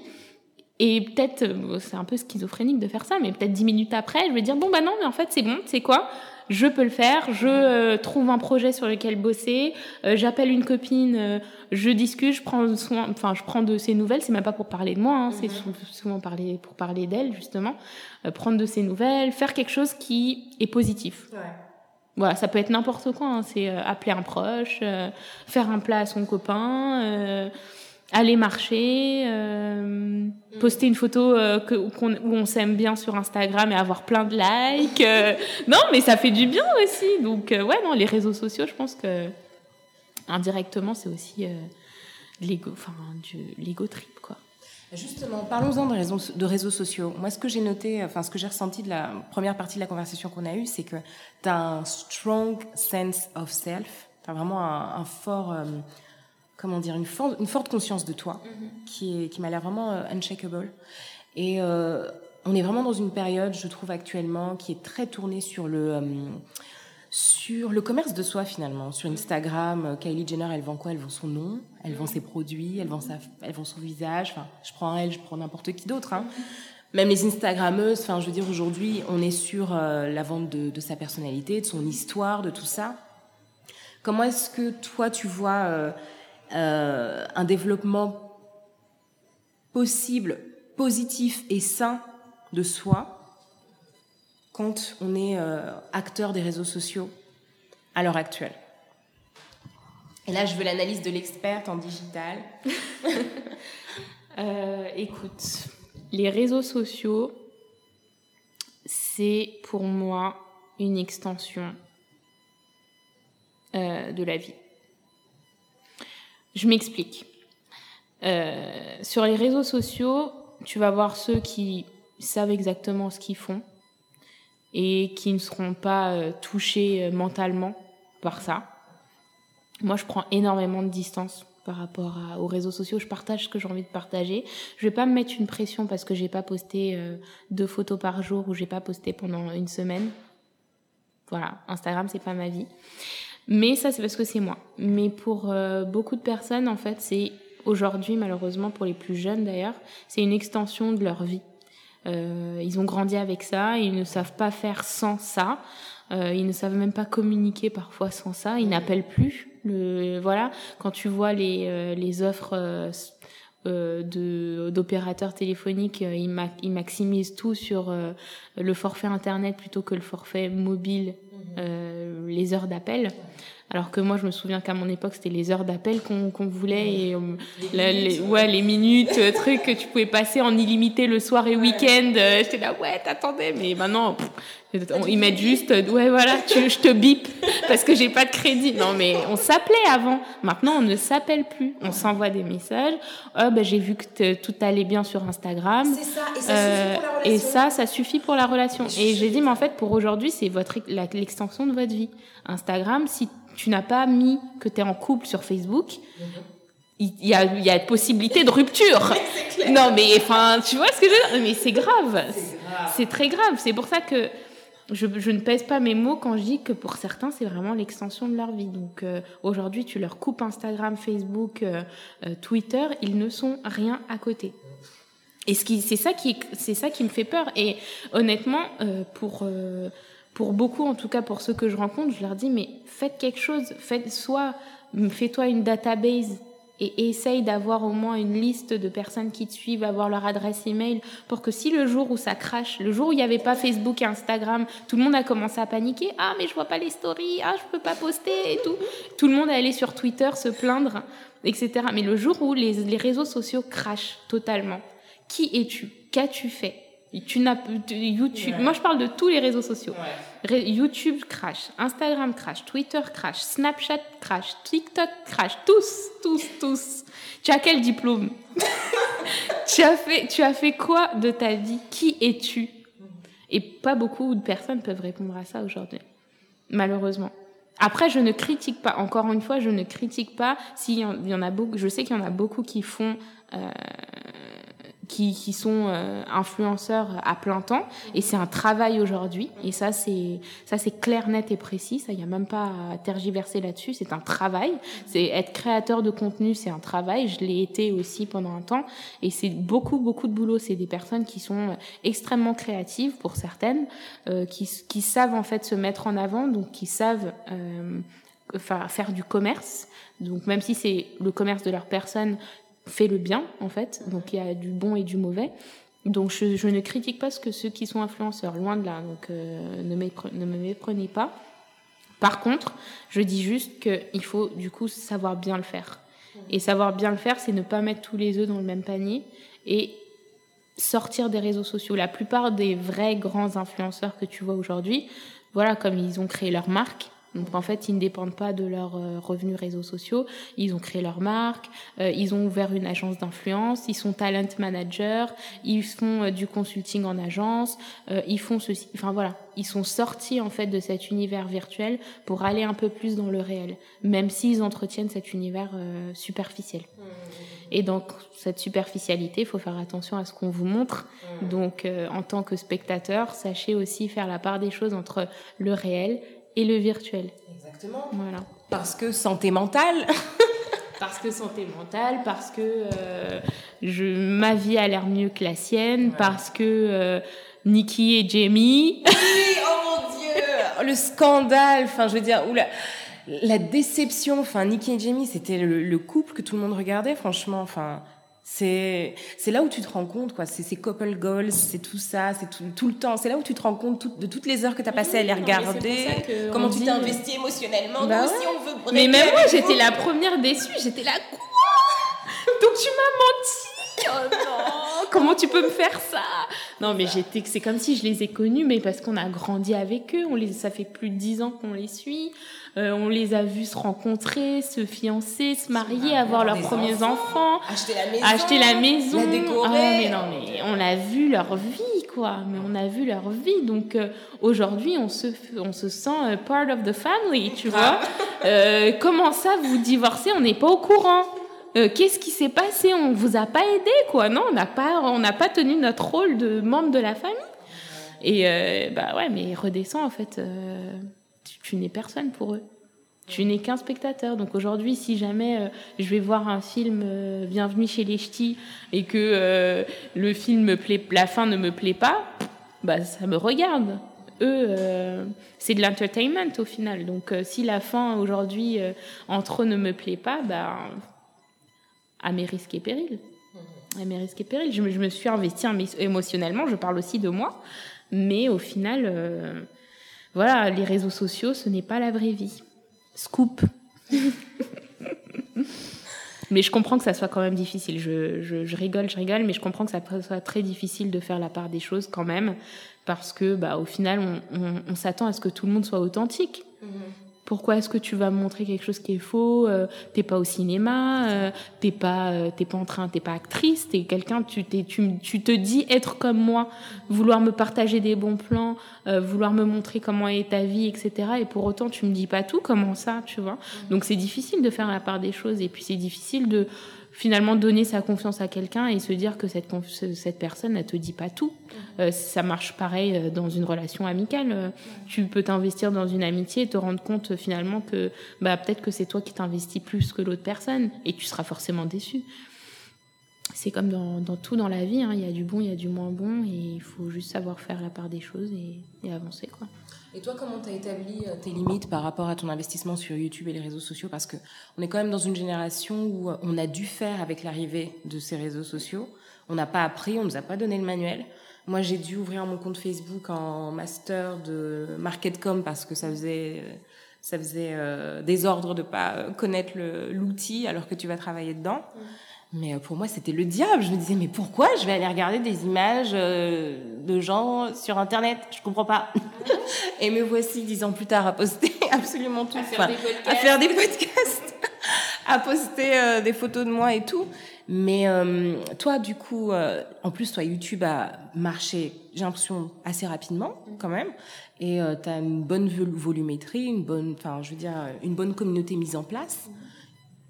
Et peut-être, euh, c'est un peu schizophrénique de faire ça, mais peut-être dix minutes après, je vais dire bon bah non, mais en fait c'est bon, c'est quoi? Je peux le faire, je euh, trouve un projet sur lequel bosser, euh, j'appelle une copine, euh, je discute, je prends soin, enfin je prends de ses nouvelles, c'est même pas pour parler de moi, hein, c'est mhm. souvent parler pour parler d'elle justement, prendre de ses nouvelles, faire quelque chose qui est positif. Ouais. Voilà, ça peut être n'importe quoi, hein, c'est appeler un proche, faire un plat à son copain aller marcher, euh, poster une photo euh, où on s'aime bien sur Instagram et avoir plein de likes. Euh. non, mais ça fait du bien aussi. Donc, ouais, non, les réseaux sociaux, je pense que indirectement, c'est aussi l'ego trip, quoi. Justement, parlons-en de réseaux, de réseaux sociaux. Moi, ce que j'ai noté, enfin, ce que j'ai ressenti de la première partie de la conversation qu'on a eue, c'est que tu as un strong sense of self. Tu as vraiment un, un fort comment dire, une, une forte conscience de toi mhm. qui, est, qui m'a l'air vraiment euh, unshakable. Et euh, on est vraiment dans une période, je trouve actuellement, qui est très tournée sur le, euh, sur le commerce de soi finalement. Sur Instagram, Kylie Jenner, elle vend quoi? Elle vend son nom, elle vend ses produits, elle vend, sa, elle vend son visage. Enfin, je prends elle, je prends n'importe qui d'autre. Hein. Même les Instagrammeuses, enfin, je veux dire, aujourd'hui, on est sur la vente de, de, sa personnalité, de son histoire, de tout ça. Comment est-ce que toi, tu vois euh, un développement possible, positif et sain de soi quand on est euh, acteur des réseaux sociaux à l'heure actuelle. Et là, je veux l'analyse de l'experte en digital. [laughs] euh, écoute, les réseaux sociaux, c'est pour moi une extension de la vie. Je m'explique. Euh, sur les réseaux sociaux, tu vas voir ceux qui savent exactement ce qu'ils font et qui ne seront pas euh, touchés euh, mentalement par ça. Moi, je prends énormément de distance par rapport aux réseaux sociaux. Je partage ce que j'ai envie de partager. Je vais pas me mettre une pression parce que j'ai pas posté deux photos par jour ou j'ai pas posté pendant une semaine. Voilà, Instagram, c'est pas ma vie. Mais ça, c'est parce que c'est moi. Mais pour euh, beaucoup de personnes, en fait, c'est aujourd'hui, malheureusement, pour les plus jeunes d'ailleurs, c'est une extension de leur vie. Euh, ils ont grandi avec ça, ils ne savent pas faire sans ça. Euh, ils ne savent même pas communiquer parfois sans ça. Ils n'appellent plus. Le, voilà, quand tu vois les, euh, les offres euh, euh, d'opérateurs téléphoniques, ils, ma ils, maximisent tout sur le forfait internet plutôt que le forfait mobile euh, les heures d'appel. Alors que moi, je me souviens qu'à mon époque, c'était les heures d'appel qu'on voulait et euh, les, ouais, les minutes, euh, trucs que tu pouvais passer en illimité le soir et week-end. J'étais là, ouais, t'attendais, mais maintenant, ils mettent juste, ouais, voilà, tu, je te bip parce que j'ai pas de crédit. Non, mais on s'appelait avant. Maintenant, on ne s'appelle plus. On s'envoie des messages. Oh, ben, j'ai vu que tout allait bien sur Instagram. C'est ça. Et ça, euh, suffit pour la relation. et ça, ça suffit pour la relation. Et j'ai dit, mais en fait, pour aujourd'hui, c'est votre, l'extension de votre vie. Instagram, si tu n'as pas mis que tu es en couple sur Facebook, il y a, il y a possibilité de rupture. [laughs] non, mais enfin, tu vois ce que je veux dire? Mais c'est grave. C'est très grave. C'est pour ça que je, je, ne pèse pas mes mots quand je dis que pour certains, c'est vraiment l'extension de leur vie. Donc euh, aujourd'hui, tu leur coupes Instagram, Facebook, euh, euh, Twitter, ils ne sont rien à côté. Et c'est ça qui, ça qui me fait peur. Et honnêtement, pour pour beaucoup, en tout cas pour ceux que je rencontre, je leur dis mais faites quelque chose, faites soit fais-toi une database et essaye d'avoir au moins une liste de personnes qui te suivent, avoir leur adresse email pour que si le jour où ça crache, le jour où il n'y avait pas Facebook et Instagram, tout le monde a commencé à paniquer, ah mais je vois pas les stories, ah je peux pas poster et tout, tout le monde a allé sur Twitter se plaindre, etc. Mais le jour où les, les réseaux sociaux crachent totalement, qui es-tu? Qu'as-tu fait? Tu n'as YouTube. Moi, je parle de tous les réseaux sociaux. YouTube crash, Instagram crash, Twitter crash, Snapchat crash, TikTok crash, tous, tous, tous. Tu as quel diplôme? [laughs] Tu as fait, tu as fait quoi de ta vie? Qui es-tu? Et pas beaucoup de personnes peuvent répondre à ça aujourd'hui, malheureusement. Après, je ne critique pas. Encore une fois, je ne critique pas. S'il y en a beaucoup, je sais qu'il y en a beaucoup qui font euh, qui, qui sont euh, influenceurs à plein temps. Et c'est un travail aujourd'hui. Et ça c'est ça c'est clair net et précis. Ça y a même pas à tergiverser là-dessus. C'est un travail. C'est être créateur de contenu c'est un travail. Je l'ai été aussi pendant un temps. Et c'est beaucoup beaucoup de boulot. C'est des personnes qui sont extrêmement créatives pour certaines euh, qui qui savent en fait se mettre en avant. Donc qui savent euh, faire du commerce. Donc même si c'est le commerce de leur personne, fait le bien, en fait. Donc il y a du bon et du mauvais. Donc je, ne critique pas ce que ceux qui sont influenceurs, loin de là. Donc euh, ne, ne me méprenez pas. Par contre, je dis juste qu'il faut du coup savoir bien le faire. Et savoir bien le faire, c'est ne pas mettre tous les œufs dans le même panier et sortir des réseaux sociaux. La plupart des vrais grands influenceurs que tu vois aujourd'hui, voilà, comme ils ont créé leur marque, donc en fait, ils ne dépendent pas de leurs euh, revenus réseaux sociaux. Ils ont créé leur marque, euh, ils ont ouvert une agence d'influence, ils sont talent managers, ils font euh, du consulting en agence, ils font ceci. Enfin voilà, ils sont sortis en fait de cet univers virtuel pour aller un peu plus dans le réel, même s'ils entretiennent cet univers superficiel. Mmh. Et donc cette superficialité, il faut faire attention à ce qu'on vous montre. Mmh. Donc en tant que spectateur, sachez aussi faire la part des choses entre le réel et le virtuel. Exactement. Voilà. Parce que santé mentale. [laughs] parce que santé mentale, parce que euh, je, ma vie a l'air mieux que la sienne, parce que euh, Nikki et Jamie. Oui, oh mon Dieu, le scandale. Enfin, je veux dire, oula, la déception. Enfin, Nikki et Jamie, c'était le, le, couple que tout le monde regardait. Franchement, enfin, c'est c'est là où tu te rends compte quoi. C'est ces couple goals, c'est tout ça, c'est tout, tout, le temps. C'est là où tu te rends compte de toutes les heures que tu as passées à les regarder, comment tu t'es investi émotionnellement. Bah aussi, on veut Mais même moi, j'étais la première déçue. J'étais là quoi? Donc tu m'as menti. Oh non Comment tu peux me faire ça? Non, mais j'étais. C'est comme si je les ai connus, mais parce qu'on a grandi avec eux. On les, ça fait plus de dix ans qu'on les suit. Euh, on les a vus se rencontrer, se fiancer, se marier, avoir leurs premiers enfants, acheter la maison, acheter la maison, la décorer. Ah, mais non, mais on a vu leur vie, quoi. Mais on a vu leur vie. Donc euh, aujourd'hui, on se, on se sent euh, part of the family, tu vois. Euh, comment ça, vous divorcez? On n'est pas au courant. Qu'est-ce qui s'est passé? On vous a pas aidé, quoi Non, on n'a pas, on n'a pas tenu notre rôle de membre de la famille. Et bah ouais, mais redescends en fait tu n'es personne pour eux. Tu n'es qu'un spectateur. Donc aujourd'hui, si jamais euh, je vais voir un film euh, Bienvenue chez les Ch'tis et que euh, le film me plaît, la fin ne me plaît pas, bah ça me regarde. Eux, c'est de l'entertainment au final. Donc si la fin aujourd'hui entre eux ne me plaît pas, bah à mes risques et périls. À mes risques et périls. Je me, je me suis investie émotionnellement. Je parle aussi de moi, mais au final voilà, les réseaux sociaux, ce n'est pas la vraie vie. Scoop. [laughs] mais je comprends que ça soit quand même difficile. Je, je, rigole, je rigole, mais je comprends que ça soit très difficile de faire la part des choses quand même, parce que, bah, au final, on, on, s'attend à ce que tout le monde soit authentique. Mm-hmm. Pourquoi est-ce que tu vas montrer quelque chose qui est faux euh, T'es pas au cinéma, euh, t'es pas, euh, t'es pas en train, t'es pas actrice, t'es quelqu'un, tu, t'es, tu, tu te dis être comme moi, vouloir me partager des bons plans, euh, vouloir me montrer comment est ta vie, etc. Et pour autant, tu me dis pas tout. Comment ça, tu vois Donc c'est difficile de faire la part des choses, et puis c'est difficile de finalement donner sa confiance à quelqu'un et se dire que cette, cette personne ne te dit pas tout. Euh, ça marche pareil euh, dans une relation amicale. Euh, tu peux t'investir dans une amitié et te rendre compte finalement que bah, peut-être que c'est toi qui t'investis plus que l'autre personne et tu seras forcément déçu. C'est comme dans, dans, tout dans la vie, hein. il y a du bon, il y a du moins bon et il faut juste savoir faire la part des choses et, et avancer. quoi. Et toi, comment tu établi euh, tes limites par rapport à ton investissement sur YouTube et les réseaux sociaux? Parce que on est quand même dans une génération où euh, on a dû faire avec l'arrivée de ces réseaux sociaux. On n'a pas appris, on nous a pas donné le manuel. Moi, j'ai dû ouvrir mon compte Facebook en master de marketcom parce que ça faisait ça faisait euh, désordre de pas connaître l'outil alors que tu vas travailler dedans. Mmh. Mais pour moi, c'était le diable. Je me disais, mais pourquoi je vais aller regarder des images de gens sur Internet? Je comprends pas. [laughs] Et me voici dix ans plus tard à poster [laughs] absolument tout. À faire, des, podcasts. à faire des podcasts. [laughs] à poster euh, des photos de moi et tout. Mais euh, toi, du coup, euh, en plus, toi, YouTube a marché, j'ai l'impression, assez rapidement quand même. Et tu as une bonne volumétrie, une bonne, enfin, je veux dire, une bonne communauté mise en place.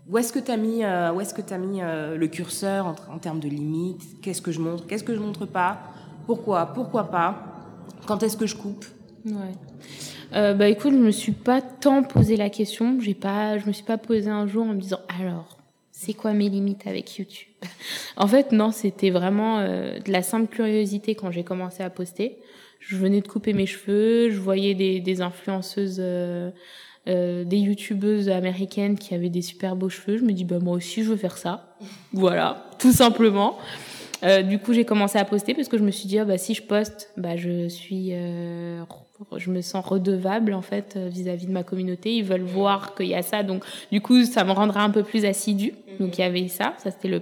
Où est-ce que tu as mis, où est-ce que as mis le curseur en, termes de limites? Qu'est-ce que je montre? Qu'est-ce que je montre pas? Pourquoi? Pourquoi pas? Quand est-ce que je coupe? Ouais. Euh, bah écoute, je me suis pas tant posé la question. J'ai pas, je me suis pas posé un jour en me disant alors, c'est quoi mes limites avec YouTube? [laughs] En fait, non, c'était vraiment euh, de la simple curiosité quand j'ai commencé à poster. Je venais de couper mes cheveux, je voyais des, influenceuses, euh, euh des youtubeuses américaines qui avaient des super beaux cheveux. Je me dis bah moi aussi je veux faire ça. [laughs] Voilà, tout simplement. Euh, du coup, j'ai commencé à poster parce que je me suis dit, ah, bah, si je poste, bah, je suis, euh, je me sens redevable en fait euh, vis-à-vis de ma communauté. Ils veulent voir qu'il y a ça, donc du coup, ça me rendra un peu plus assidu. Donc il y avait ça, ça c'était le,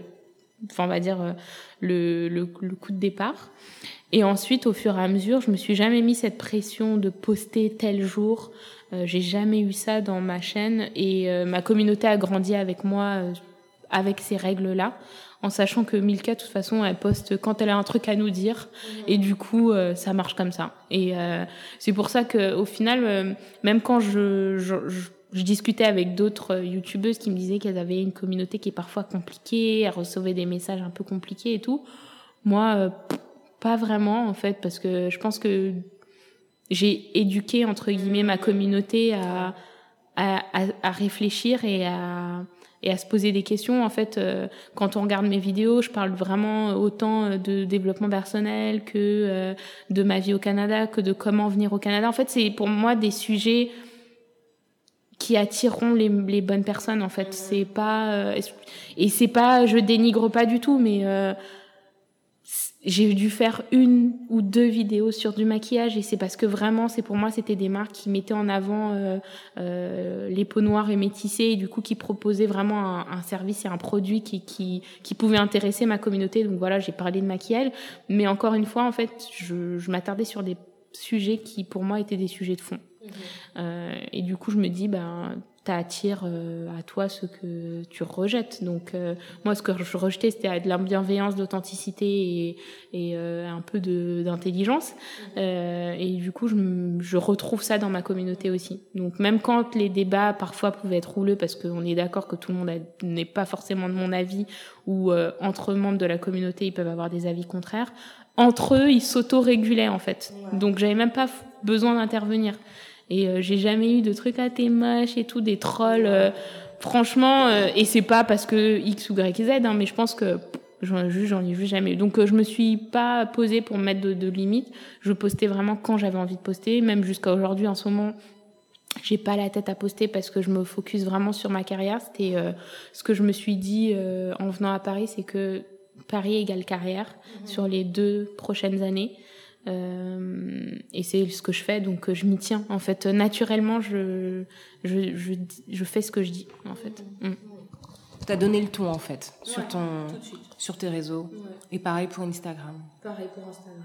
enfin on va dire euh, le, le, le, coup de départ. Et ensuite, au fur et à mesure, je me suis jamais mis cette pression de poster tel jour. Euh, j'ai jamais eu ça dans ma chaîne et ma communauté a grandi avec moi avec ces règles-là en sachant que Milka, de toute façon, elle poste quand elle a un truc à nous dire. Et du coup, euh, ça marche comme ça. Et euh, c'est pour ça que au final, euh, même quand je, je, je, discutais avec d'autres youtubeuses qui me disaient qu'elles avaient une communauté qui est parfois compliquée, elles recevaient des messages un peu compliqués et tout, moi, pas vraiment, en fait, parce que je pense que j'ai éduqué, entre guillemets, ma communauté à, à, à, réfléchir et à et à se poser des questions. En fait, euh, quand on regarde mes vidéos, je parle vraiment autant euh, de développement personnel que euh, de ma vie au Canada, que de comment venir au Canada. En fait, c'est pour moi des sujets qui attireront les, les bonnes personnes. En fait, c'est pas et c'est pas, je dénigre pas du tout, mais j'ai dû faire une ou deux vidéos sur du maquillage et c'est parce que vraiment c'est pour moi c'était des marques qui mettaient en avant euh, euh, les peaux noires et métissées et du coup qui proposaient vraiment un, un service et un produit qui, qui, qui pouvait intéresser ma communauté. Donc voilà j'ai parlé de maquillage. Mais encore une fois en fait je, je m'attardais sur des sujets qui pour moi étaient des sujets de fond. Mmh. euh, et du coup je me dis ben attire euh, à toi ce que tu rejettes. Donc euh, moi, ce que je rejetais, c'était de la bienveillance, d'authenticité et, et euh, un peu d'intelligence. et du coup, je, je, retrouve ça dans ma communauté aussi. Donc même quand les débats parfois pouvaient être rouleux, parce qu'on est d'accord que tout le monde n'est pas forcément de mon avis, ou entre membres de la communauté, ils peuvent avoir des avis contraires. Entre eux, ils s'auto-régulaient en fait. Donc j'avais même pas besoin d'intervenir. Et euh, j'ai jamais eu de trucs à tes moche et tout, des trolls. Euh, franchement, euh, et c'est pas parce que X ou Y, Z, hein, mais je pense que j'en j'en ai vu jamais. Donc je me suis pas posée pour mettre de, de limites. Je postais vraiment quand j'avais envie de poster, même jusqu'à aujourd'hui en ce moment. J'ai pas la tête à poster parce que je me focus vraiment sur ma carrière. C'était ce que je me suis dit en venant à Paris, c'est que Paris égale carrière mmh. sur les deux prochaines années. Euh, et c'est ce que je fais, donc euh, je m'y tiens. En fait, naturellement, je, je, je, je, fais ce que je dis, en fait. Mm. Tu as donné le ton, en fait, sur, ton, sur tes réseaux. Et pareil pour Instagram. Pareil pour Instagram.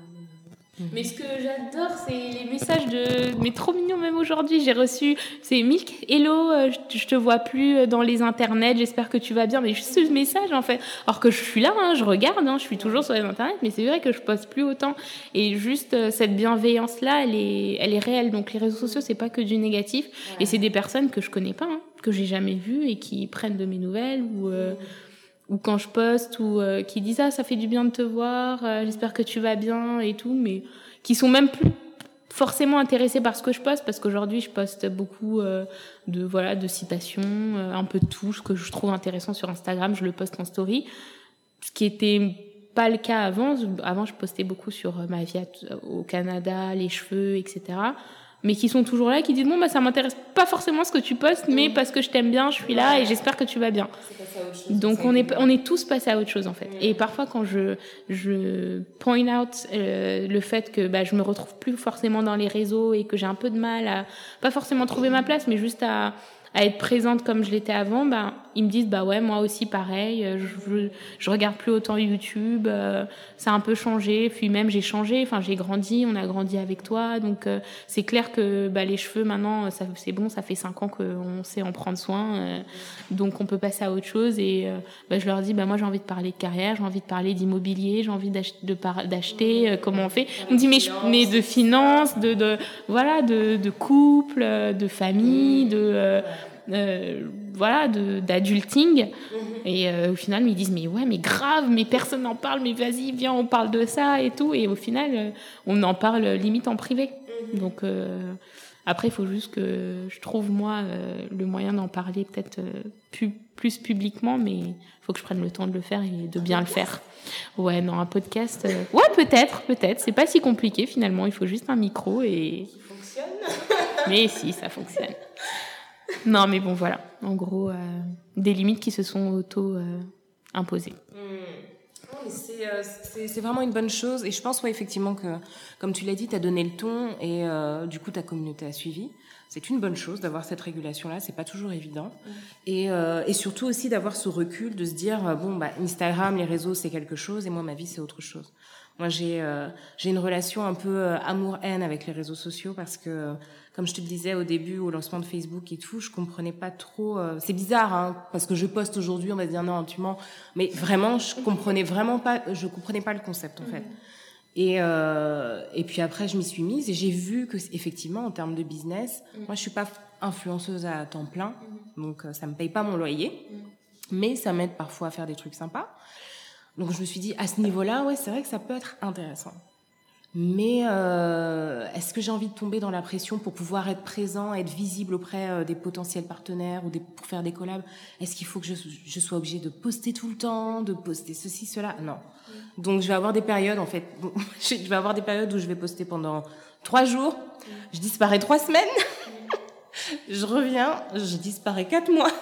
Mhm. Mais ce que j'adore, c'est les messages de. Mais trop mignon, même aujourd'hui. J'ai reçu. C'est Milk. Hello, euh, je te vois plus euh, dans les internets. J'espère que tu vas bien. Mais juste ce message, en fait. Alors que je suis là, hein, je regarde, hein, je suis toujours sur les internets. Mais c'est vrai que je poste plus autant. Et juste euh, cette bienveillance-là, elle est, elle est réelle. Donc les réseaux sociaux, c'est pas que du négatif. Et c'est des personnes que je connais pas, hein, que j'ai jamais vues et qui prennent de mes nouvelles ou ou quand je poste ou euh, qui disent ah ça fait du bien de te voir euh, j'espère que tu vas bien et tout mais qui sont même plus forcément intéressés par ce que je poste parce qu'aujourd'hui je poste beaucoup euh, de voilà de citations un peu de tout ce que je trouve intéressant sur Instagram je le poste en story. Ce qui était pas le cas avant avant je postais beaucoup sur ma vie au Canada les cheveux etc mais qui sont toujours là, qui disent bon bah ça m'intéresse pas forcément ce que tu postes, mais parce que je t'aime bien, je suis là et j'espère que tu vas bien. Donc on est on est tous passés à autre chose en fait. Et parfois quand je je point out euh, le fait que bah je me retrouve plus forcément dans les réseaux et que j'ai un peu de mal à pas forcément trouver ma place, mais juste à à être présente comme je l'étais avant, ben ils me disent bah ouais moi aussi pareil, euh, je, je, regarde plus autant YouTube, euh, ça a un peu changé, puis même j'ai changé, enfin j'ai grandi, on a grandi avec toi, donc euh, c'est clair que bah, les cheveux maintenant ça c'est bon, ça fait cinq ans qu'on sait en prendre soin, donc on peut passer à autre chose et bah, je leur dis bah moi j'ai envie de parler de carrière, j'ai envie de parler d'immobilier, j'ai envie d'acheter, comment on fait, on me dit mais, mais de finances, de, de voilà de, de couple, de famille, de euh, voilà, d'adulting. Mhm. Et euh, au final, ils disent mais ouais, mais grave, mais personne n'en parle, mais vas-y, viens, on parle de ça et tout. Et au final, euh, on en parle limite en privé. Mhm. Donc après, il faut juste que je trouve moi le moyen d'en parler peut-être plus, plus publiquement, mais il faut que je prenne le temps de le faire et de bien le faire. Ouais, non, un podcast. ouais, peut-être, peut-être. C'est pas si compliqué finalement. Il faut juste un micro et. Qui fonctionne. mais si, ça fonctionne [laughs] non, mais bon, voilà. En gros, euh, des limites qui se sont auto-imposées. Hmm. Euh, c'est vraiment une bonne chose. Et je pense, ouais, effectivement, que, comme tu l'as dit, tu as donné le ton et euh, du coup, ta communauté a suivi. C'est une bonne chose d'avoir cette régulation-là. C'est pas toujours évident. Et, et, surtout aussi d'avoir ce recul, de se dire, bon, bah, Instagram, les réseaux, c'est quelque chose et moi, ma vie, c'est autre chose. Moi, j'ai j'ai une relation un peu amour-haine avec les réseaux sociaux parce que comme je te disais au début, au lancement de Facebook et tout, je comprenais pas trop. Euh, c'est bizarre, hein, parce que je poste aujourd'hui, on va dire non, tu mens. Mais vraiment, je comprenais vraiment pas, je comprenais pas le concept en fait. Mhm. Et euh, et puis après, je m'y suis mise et j'ai vu que effectivement, en termes de business, mhm. moi, je suis pas influenceuse à temps plein, mhm. donc euh, ça me paye pas mon loyer, mais ça m'aide parfois à faire des trucs sympas. Donc je me suis dit à ce niveau-là, ouais, c'est vrai que ça peut être intéressant. Mais euh, est-ce que j'ai envie de tomber dans la pression pour pouvoir être présent, être visible auprès euh, des potentiels partenaires ou des, pour faire des collabs? Est-ce qu'il faut que je, je, sois obligée de poster tout le temps, de poster ceci, cela? Non. Donc je vais avoir des périodes en fait. [laughs] je vais avoir des périodes où je vais poster pendant trois jours, je disparais trois semaines, [laughs] je reviens, je disparais quatre mois.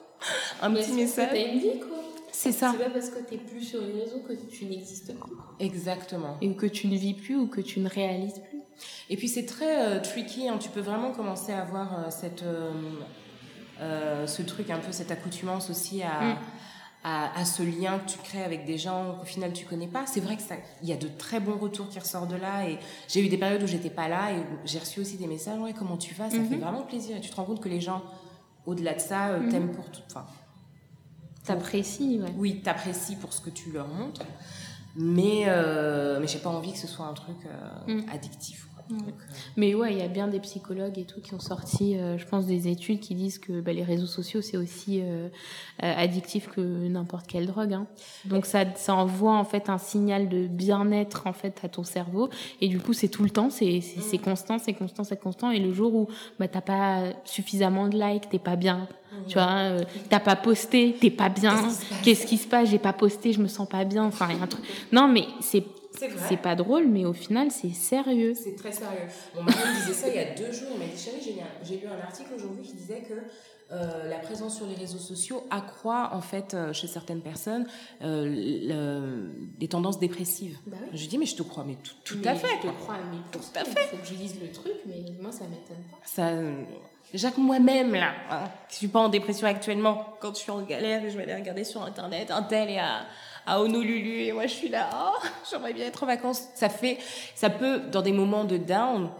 [laughs] Un petit message. une vie, quoi? C'est ça. C'est pas parce que tu n'es plus sur les réseaux que tu n'existes plus. Exactement. Et que tu ne vis plus ou que tu ne réalises plus. Et puis c'est très euh, tricky, hein. tu peux vraiment commencer à avoir euh, cette, euh, ce truc, un peu cette accoutumance aussi à, mm. à, à, ce lien que tu crées avec des gens qu'au final tu connais pas. C'est vrai que ça, il y a de très bons retours qui ressortent de là et j'ai eu des périodes où j'étais pas là et j'ai reçu aussi des messages, ouais, comment tu vas, ça mm-hmm. fait vraiment plaisir et tu te rends compte que les gens, au-delà de ça, mm-hmm. t'aiment pour tout. Enfin, T'apprécies, ouais. Oui, t'apprécies pour ce que tu leur montres, mais euh, mais j'ai pas envie que ce soit un truc euh, mm. addictif. Euh, mais ouais, il y a bien des psychologues et tout qui ont sorti, euh, je pense, des études qui disent que bah, les réseaux sociaux c'est aussi euh, addictif que n'importe quelle drogue. Hein. Donc ça, ça envoie en fait un signal de bien-être en fait à ton cerveau et du coup c'est tout le temps, c'est mm. constant, c'est constant, c'est constant. Et le jour où bah t'as pas suffisamment de likes, t'es pas bien, mm. tu vois, euh, t'as pas posté, t'es pas bien. Qu'est-ce qui se passe? J'ai pas posté, je me sens pas bien. Enfin, il y a un truc. Non, mais c'est c'est pas drôle, mais au final, c'est sérieux. C'est très sérieux. Mon mari me disait ça il y a deux jours. Il m'a dit Chérie, j'ai lu un article aujourd'hui qui disait que euh, la présence sur les réseaux sociaux accroît en fait euh, chez certaines personnes euh, le, des tendances dépressives. Bah oui. Je dis mais je te crois mais tout, tout à fait. Je te crois mais tout à fait. Il faut que je lise le truc mais moi ça m'étonne pas. Ça Jacques moi-même là, hein, je suis pas en dépression actuellement. Quand je suis en galère, je vais aller regarder sur internet un tel et à à Honolulu et moi je suis là, oh, [laughs] j'aimerais bien être en vacances. Ça fait, ça peut, dans des moments de down,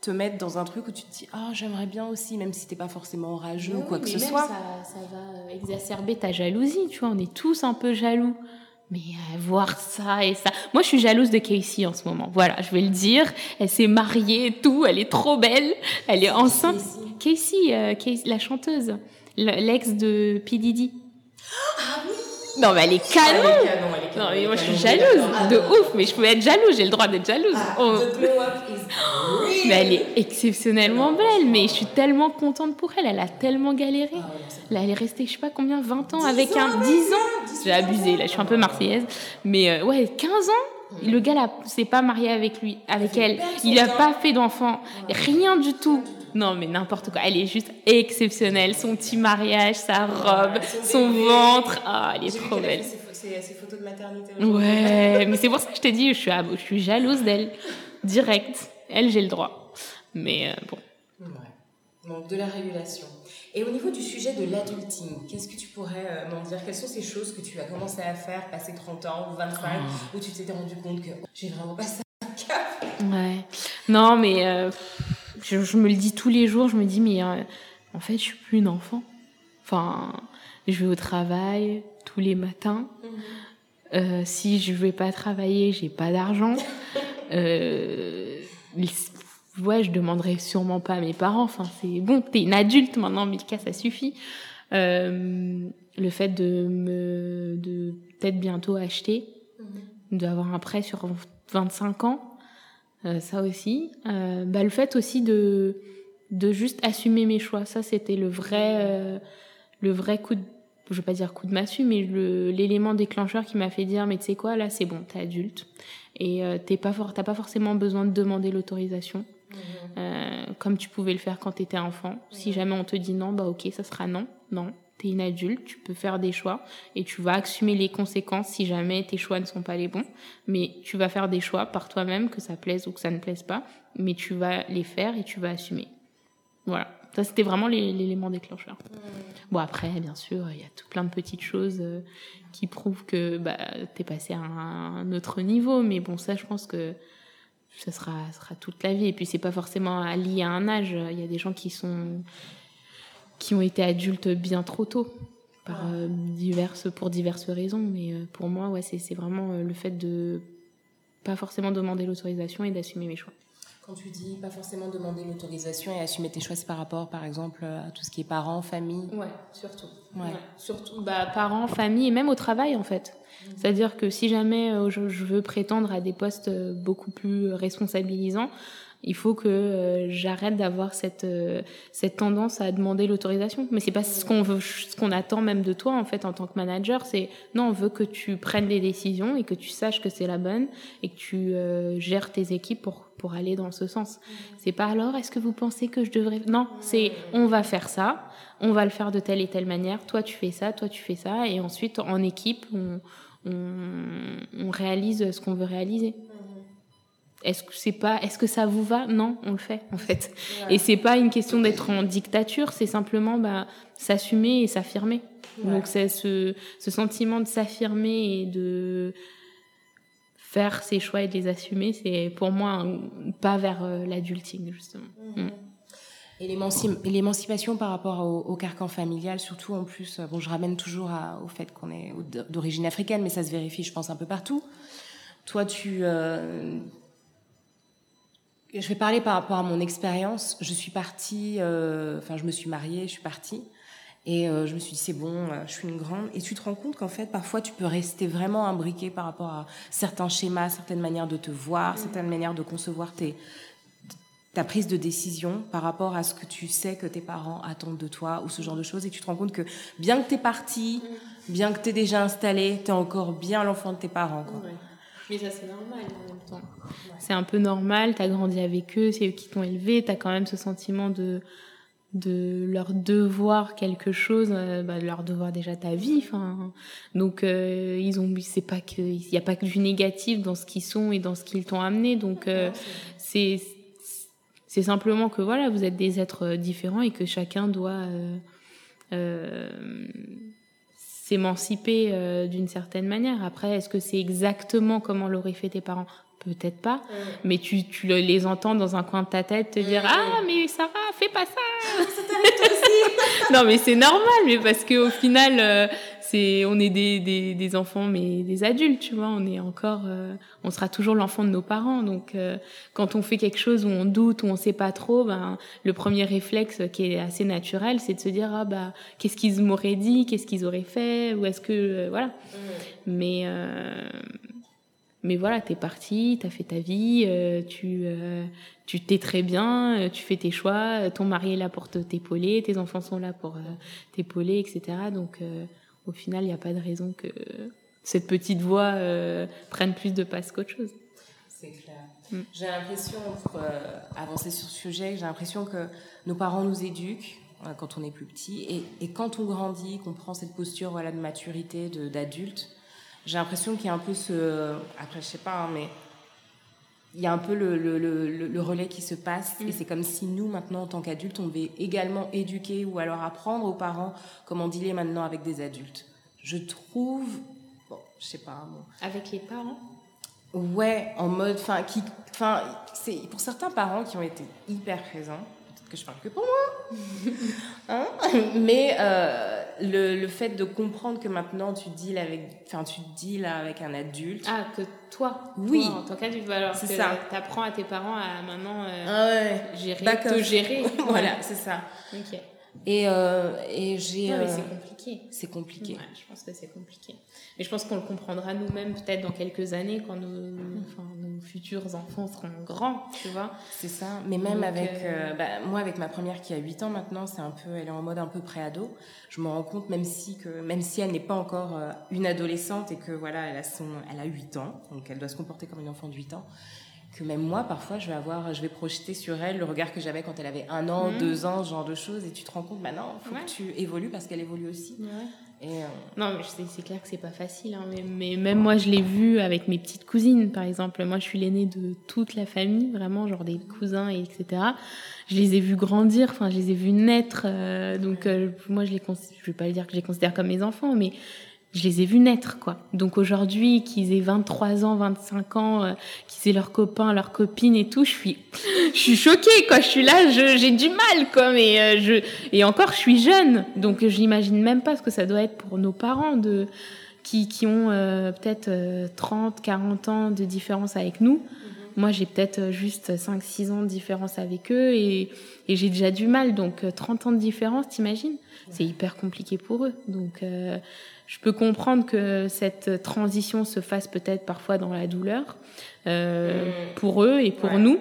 te mettre dans un truc où tu te dis, oh, j'aimerais bien aussi, même si t'es pas forcément rageux ou quoi que ce soit. Ça, ça va exacerber ta jalousie, tu vois, on est tous un peu jaloux. Mais euh, voir ça et ça. Moi, je suis jalouse de Casey en ce moment. Voilà, je vais le dire. Elle s'est mariée et tout. Elle est trop belle. Elle est enceinte. Casey, euh, Casey la chanteuse, l'ex de P. Diddy. Ah oui non, mais elle est canon. non, mais moi je suis jalouse, de ouf. Mais je peux être jalouse, j'ai le droit d'être jalouse. Ah, oh. Mais elle est exceptionnellement belle. Mais je suis tellement contente pour elle. Elle a tellement galéré. Ah là, elle est restée, je sais pas combien, 20 ans avec un. 10 ans J'ai abusé, là, je suis un peu marseillaise. Mais euh, ouais, 15 ans le gars là s'est pas marié avec lui, avec elle. Il a pas fait d'enfant, rien du tout. Non, mais n'importe quoi. Elle est juste exceptionnelle. Son petit mariage, sa robe, son, ventre. Ah, elle est trop belle. Ses, photos de maternité. Ouais, [laughs] mais c'est pour ça que je t'ai dit, je suis, je suis jalouse d'elle. Direct. Elle, j'ai le droit. Mais euh, bon. Donc de la régulation. Et au niveau du sujet de l'adulting, qu'est-ce que tu pourrais euh, m'en dire? Quelles sont ces choses que tu as commencé à faire passer 30 ans ou 25 ah. où tu t'étais rendu compte que j'ai vraiment passé un cap? Ouais. Non, mais euh, je, me le dis tous les jours, je me dis, mais euh, en fait, je suis plus une enfant. Enfin, je vais au travail tous les matins. Mhm. si je vais pas travailler, j'ai pas d'argent. [laughs] ouais, je demanderai sûrement pas à mes parents. Enfin, c'est bon, t'es une adulte maintenant, Milka, ça suffit. Euh, le fait de me, de peut-être bientôt acheter, mhm. d'avoir un prêt sur 25 ans, euh, ça aussi. Euh, bah, le fait aussi de, de juste assumer mes choix, ça c'était le vrai, euh, le vrai coup de, je vais pas dire coup de massue, mais l'élément déclencheur qui m'a fait dire, mais tu sais quoi, là c'est bon, t'es adulte et euh, t'es pas t'as pas forcément besoin de demander l'autorisation. Mhm. Euh, comme tu pouvais le faire quand tu étais enfant. Si jamais on te dit non, bah ok, ça sera non. Non, tu es une adulte, tu peux faire des choix et tu vas assumer les conséquences si jamais tes choix ne sont pas les bons. Mais tu vas faire des choix par toi-même, que ça plaise ou que ça ne plaise pas, mais tu vas les faire et tu vas assumer. Voilà. Ça, c'était vraiment l'élément déclencheur. Bon, après, bien sûr, il y a tout plein de petites choses euh, qui prouvent que bah, tu es passé à un autre niveau. Mais bon, ça, je pense que ça sera, sera toute la vie. Et puis c'est pas forcément lié à un âge. Il y a des gens qui sont qui ont été adultes bien trop tôt par euh, diverses pour diverses raisons. Mais euh, pour moi, ouais, c'est vraiment euh, le fait de pas forcément demander l'autorisation et d'assumer mes choix. Quand tu dis pas forcément demander l'autorisation et assumer tes choix, c'est par rapport, par exemple, à tout ce qui est parents, famille? Ouais, surtout. Ouais. Surtout, bah, parents, famille et même au travail en fait. C'est-à-dire que si jamais je, veux prétendre à des postes beaucoup plus responsabilisants, il faut que euh, j'arrête d'avoir cette cette tendance à demander l'autorisation. Mais c'est pas ce qu'on veut ce qu'on attend même de toi en fait en tant que manager. C'est non on veut que tu prennes des décisions et que tu saches que c'est la bonne et que tu gères tes équipes pour pour aller dans ce sens. C'est pas alors est-ce que vous pensez que je devrais non c'est on va faire ça. On va le faire de telle et telle manière. Toi tu fais ça toi tu fais ça. Et ensuite en équipe on on, réalise ce qu'on veut réaliser. Est-ce que c'est pas, est-ce que ça vous va? Non, on le fait en fait. Et c'est pas une question d'être en dictature, c'est simplement bah, s'assumer et s'affirmer. Donc c'est ce, sentiment de s'affirmer et de faire ses choix et de les assumer, c'est pour moi un pas vers euh, l'adulting justement. Mm-hmm. Mm. Et l'émancipation par rapport au, carcan familial, surtout en plus, euh, bon, je ramène toujours au fait qu'on est d'origine africaine, mais ça se vérifie, je pense, un peu partout. Toi, tu... Euh, je vais parler par rapport à mon expérience. Je suis partie, euh, enfin, je me suis mariée, je suis partie. Et je me suis dit, c'est bon, je suis une grande. Et tu te rends compte qu'en fait, parfois, tu peux rester vraiment imbriqué par rapport à certains schémas, certaines manières de te voir, mmh. certaines manières de concevoir tes, ta prise de décision par rapport à ce que tu sais que tes parents attendent de toi ou ce genre de choses et tu te rends compte que bien que tu es parti, bien que tu es déjà installé, tu es encore bien l'enfant de tes parents. Quoi. Mais ça, c'est normal en même temps. C'est un peu normal, tu as grandi avec eux, c'est eux qui t'ont élevé, tu as quand même ce sentiment de de leur devoir quelque chose, euh, bah, leur devoir déjà ta vie. Enfin, donc euh, ils ont, c'est pas que, il n'y a pas que du négatif dans ce qu'ils sont et dans ce qu'ils t'ont amené. Donc euh, c'est c'est simplement que voilà, vous êtes des êtres euh, différents et que chacun doit euh, euh, s'émanciper d'une certaine manière. Après, est-ce que c'est exactement comment l'auraient fait tes parents? Peut-être pas, mais tu, tu les entends dans un coin de ta tête te dire Ah, mais Sarah, fais pas ça. [laughs] Non, mais c'est normal, mais parce qu'au final, c'est on est des, des, des, enfants mais des adultes tu vois on est encore euh, on sera toujours l'enfant de nos parents. Donc euh, quand on fait quelque chose où on doute où on sait pas trop ben le premier réflexe qui est assez naturel c'est de se dire ah bah qu'est-ce qu'ils m'auraient dit qu'est-ce qu'ils auraient fait ou est-ce que euh, voilà. Mais mais voilà, t'es parti, t'as fait ta vie, tu tu t'es très bien, tu fais tes choix, ton mari est là pour t'épauler, tes enfants sont là pour t'épauler, etc. Donc au final, il n'y a pas de raison que cette petite voix euh, prenne plus de place qu'autre chose. C'est clair. Mm. J'ai l'impression, pour euh, avancer sur ce sujet, j'ai l'impression que nos parents nous éduquent euh, quand on est plus petit et, et quand on grandit, qu'on prend cette posture voilà, de maturité, d'adulte, j'ai l'impression qu'il y a un peu ce... Après, je sais pas, hein, mais il y a un peu le, le, le, le relais qui se passe et c'est comme si nous maintenant en tant qu'adultes on devait également éduquer ou alors apprendre aux parents comment dealer maintenant avec des adultes. Je trouve, bon, je sais pas. Bon. Avec les parents? Ouais, en mode, enfin, qui, enfin, c'est pour certains parents qui ont été hyper présents. Que je parle que pour moi. [laughs] hein Mais euh, le, le, fait de comprendre que maintenant tu deals avec, enfin, tu deals avec un adulte. Ah, que toi, oui, toi, en tant qu'adulte, alors c'est ça. T'apprends à tes parents à maintenant euh, ah ouais. gérer, te gérer. [laughs] voilà, c'est ça. Ok. Et, euh, et j'ai. Non, mais c'est compliqué. C'est compliqué. Ouais, je pense que c'est compliqué. Mais je pense qu'on le comprendra nous-mêmes peut-être dans quelques années quand nos, enfin, nos futurs enfants seront grands, tu vois. C'est ça. Mais même Donc, avec. Euh... Bah, moi, avec ma première qui a 8 ans maintenant, c'est un peu. Elle est en mode un peu pré-ado. Je me rends compte, même si, que, même si elle n'est pas encore euh, une adolescente et que voilà, elle a, son, elle a 8 ans, donc elle doit se comporter comme une enfant de 8 ans que même moi, parfois, je vais avoir, je vais projeter sur elle le regard que j'avais quand elle avait un an, mmh. deux ans, ce genre de choses, et tu te rends compte, maintenant, il faut ouais. que tu évolues parce qu'elle évolue aussi. Ouais. Et euh... Non, mais c'est clair que c'est pas facile, hein, mais, mais, même moi, je l'ai vu avec mes petites cousines, par exemple. Moi, je suis l'aînée de toute la famille, vraiment, genre des cousins, et etc. Je les ai vus grandir, enfin, je les ai vus naître, euh, donc euh, moi, je les, je vais pas dire que je les considère comme mes enfants, mais je les ai vus naître, quoi. Donc aujourd'hui, qu'ils aient 23 ans, 25 ans, euh, qu'ils aient leurs copains, leurs copines et tout, je suis, je suis choquée, quoi. Je suis là, j'ai du mal, quoi. Mais euh, je, et encore, je suis jeune, donc j'imagine même pas ce que ça doit être pour nos parents de, qui, qui ont euh, peut-être 30, 40 ans de différence avec nous. Moi, j'ai peut-être juste 5, 6 ans de différence avec eux et, et j'ai déjà du mal. Donc, 30 ans de différence, t'imagines? C'est hyper compliqué pour eux. Donc, euh, je peux comprendre que cette transition se fasse peut-être parfois dans la douleur euh, mmh. pour eux et pour ouais. nous,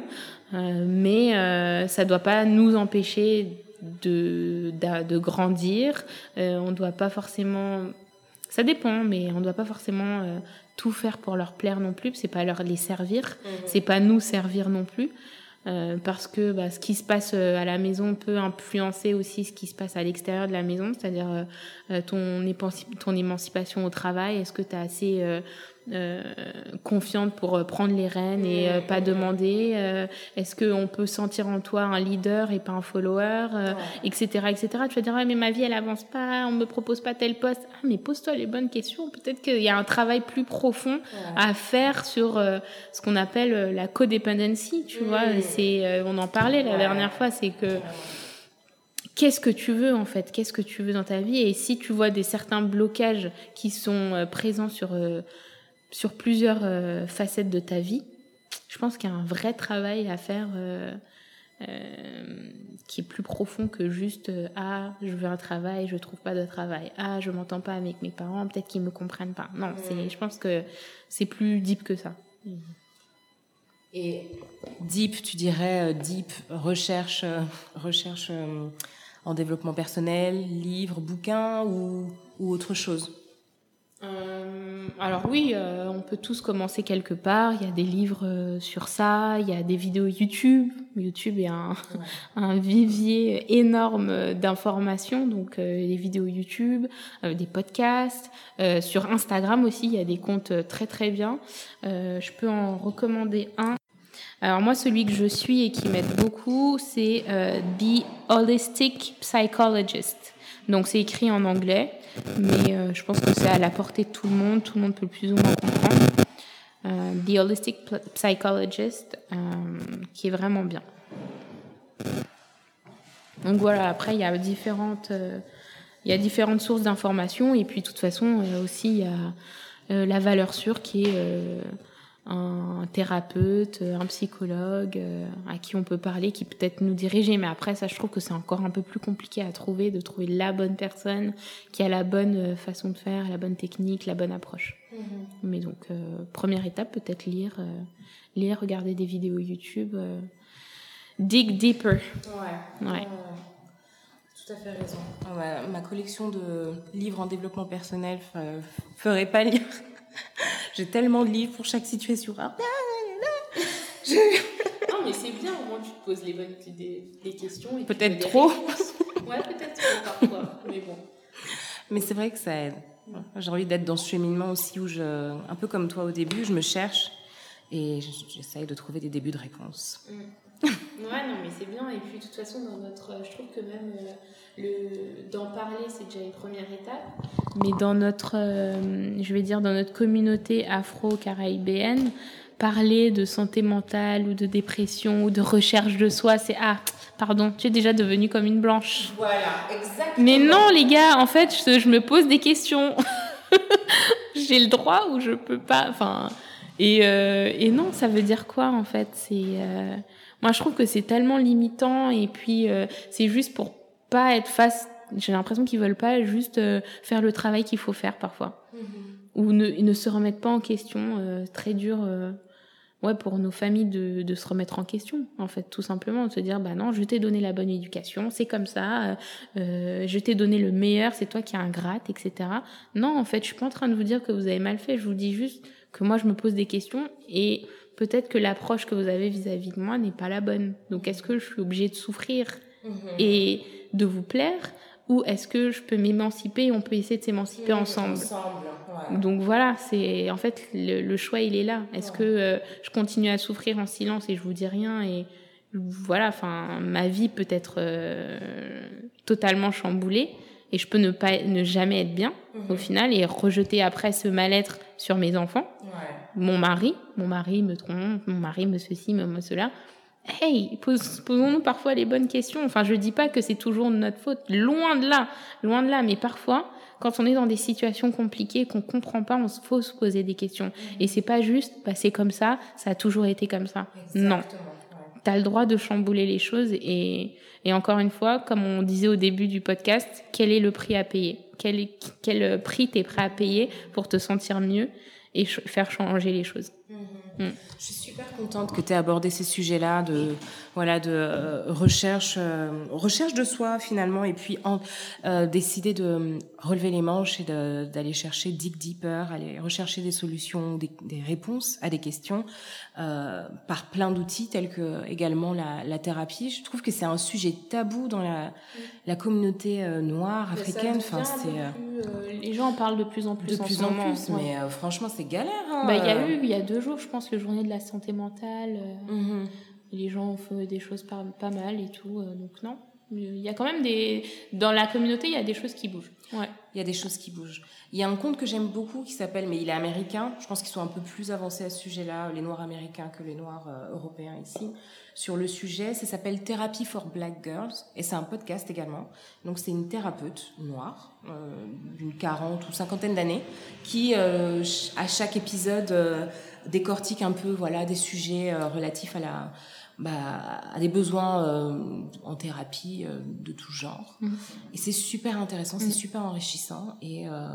euh, mais euh, ça ne doit pas nous empêcher de, de, de grandir. Euh, on ne doit pas forcément, ça dépend, mais on ne doit pas forcément euh, tout faire pour leur plaire non plus. C'est pas leur les servir, mmh. c'est pas nous servir non plus. Euh, parce que bah, ce qui se passe euh, à la maison peut influencer aussi ce qui se passe à l'extérieur de la maison, c'est-à-dire euh, ton, ton émancipation au travail. Est-ce que tu as assez euh, euh, confiante pour prendre les rênes et euh, pas demander euh, Est-ce qu'on peut sentir en toi un leader et pas un follower, etc., etc. Tu vas dire ouais, mais ma vie elle avance pas, on me propose pas tel poste. Ah mais pose-toi les bonnes questions. Peut-être qu'il y a un travail plus profond à faire sur ce qu'on appelle la codependency. Tu vois, c'est on en parlait la dernière fois, c'est que qu'est-ce que tu veux en fait? Qu'est-ce que tu veux dans ta vie? Et si tu vois des certains blocages qui sont présents sur euh, sur plusieurs euh, facettes de ta vie, je pense qu'il y a un vrai travail à faire euh, euh, qui est plus profond que juste ah je veux un travail, je trouve pas de travail, ah je m'entends pas avec mes parents, peut-être qu'ils me comprennent pas. Non, c'est je pense que c'est plus deep que ça. Mmh. Et deep, tu dirais deep recherche recherche en développement personnel, livre, bouquin ou, ou autre chose? Euh, alors oui, euh, on peut tous commencer quelque part. Il y a des livres euh, sur ça, il y a des vidéos YouTube. YouTube est un, ouais. [laughs] un vivier énorme d'informations, donc les vidéos YouTube, des podcasts. sur Instagram aussi, il y a des comptes très très bien. je peux en recommander un. Alors moi, celui que je suis et qui m'aide beaucoup, c'est The Holistic Psychologist. Donc c'est écrit en anglais, mais euh, je pense que c'est à la portée de tout le monde, tout le monde peut plus ou moins comprendre. Euh, The Holistic Psychologist, euh, qui est vraiment bien. Donc voilà, après il y a différentes, il y a différentes sources d'informations et puis de toute façon aussi il y a la valeur sûre qui est un thérapeute, un psychologue euh, à qui on peut parler, qui peut-être nous diriger. Mais après, ça, je trouve que c'est encore un peu plus compliqué à trouver, de trouver la bonne personne qui a la bonne euh, façon de faire, la bonne technique, la bonne approche. Mmh. Mais donc, euh, première étape, peut-être lire, euh, lire, regarder des vidéos YouTube, euh, dig deeper. Ouais. ouais. Tout à fait raison. Ouais, ma collection de livres en développement personnel ferait pas lire [laughs] J'ai tellement de livres pour chaque situation. Ah, [laughs] Je... Non, mais c'est bien, au moins tu te poses les bonnes des, des questions. Peut-être trop. ouais, peut-être trop parfois, mais bon. Mais c'est vrai que ça aide. J'ai envie d'être dans ce cheminement aussi où je, un peu comme toi au début, je me cherche et j'essaye de trouver des débuts de réponse. Mm. Ouais, non, mais c'est bien. Et puis, de toute façon, dans notre, je trouve que même le, d'en parler, c'est déjà une première étape. Mais dans notre, je vais dire, dans notre communauté afro-caribéenne, parler de santé mentale ou de dépression ou de recherche de soi, c'est ah, pardon, tu es déjà devenue comme une blanche. Voilà, exactement. Mais non, les gars, en fait, je, me pose des questions. [laughs] J'ai le droit ou je peux pas? Enfin, et, euh, et non, ça veut dire quoi en fait? C'est euh, moi, je trouve que c'est tellement limitant et puis euh, c'est juste pour pas être face. J'ai l'impression qu'ils veulent pas juste faire le travail qu'il faut faire parfois. Mm-hmm. Ou ne, ne, se remettre pas en question. très dur ouais, pour nos familles de, de, se remettre en question, en fait, tout simplement, de se dire, bah non, je t'ai donné la bonne éducation, c'est comme ça, euh, euh je t'ai donné le meilleur, c'est toi qui as un gratte, etc. Non, en fait, je suis pas en train de vous dire que vous avez mal fait, je vous dis juste que moi, je me pose des questions et peut-être que l'approche que vous avez vis-à-vis de moi n'est pas la bonne. Donc, est-ce que je suis obligée de souffrir mmh et de vous plaire ou est-ce que je peux m'émanciper et on peut essayer de s'émanciper ensemble, Donc voilà, c'est en fait le, choix il est là. Est-ce que euh, je continue à souffrir en silence et je vous dis rien et voilà, enfin ma vie peut être euh, totalement chamboulée et je peux ne pas ne jamais être bien au mhm. final et rejeter après ce mal-être sur mes enfants, mon mari, mon mari me trompe, mon mari me ceci, me cela hey, posons-nous parfois les bonnes questions. Enfin, je dis pas que c'est toujours de notre faute, loin de là, loin de là, mais parfois, quand on est dans des situations compliquées qu'on comprend pas, on faut se poser des questions. Mm-hmm. Et c'est pas juste, bah, c'est comme ça, ça a toujours été comme ça. Non. Tu as le droit de chambouler les choses et, et encore une fois, comme on disait au début du podcast, quel est le prix à payer? Quel, quel prix tu es prêt à payer pour te sentir mieux? Et faire changer les choses? Mm. Je suis super contente que tu aies abordé ces sujets-là de voilà de euh, recherche euh, recherche de soi finalement et puis en, euh, décider de relever les manches et d'aller chercher deep deeper, aller rechercher des solutions, des, des réponses à des questions par plein d'outils tels que également la, la, thérapie. Je trouve que c'est un sujet tabou dans la, la communauté noire africaine. Enfin, c'est les gens en parlent de plus en plus. De plus en, plus, mais franchement c'est galère. Hein, bah il y a eu il y a deux jours je pense le journée de la santé mentale. Mm-hmm les gens font des choses pas, pas mal et tout. Euh, donc non, il y a quand même des dans la communauté il y a des choses qui bougent. Ouais. Il y a des choses qui bougent. Il y a un compte que j'aime beaucoup qui s'appelle mais il est américain. Je pense qu'ils sont un peu plus avancés à ce sujet là les noirs américains que les noirs euh, européens ici sur le sujet. Ça s'appelle Therapy for Black Girls et c'est un podcast également. Donc c'est une thérapeute noire euh, d'une quarante ou cinquantaine d'années qui à chaque épisode décortique un peu voilà des sujets relatifs à la bah, à des besoins euh, en thérapie euh, de tout genre. Mm. Et c'est super intéressant, c'est mm. super enrichissant. Et euh,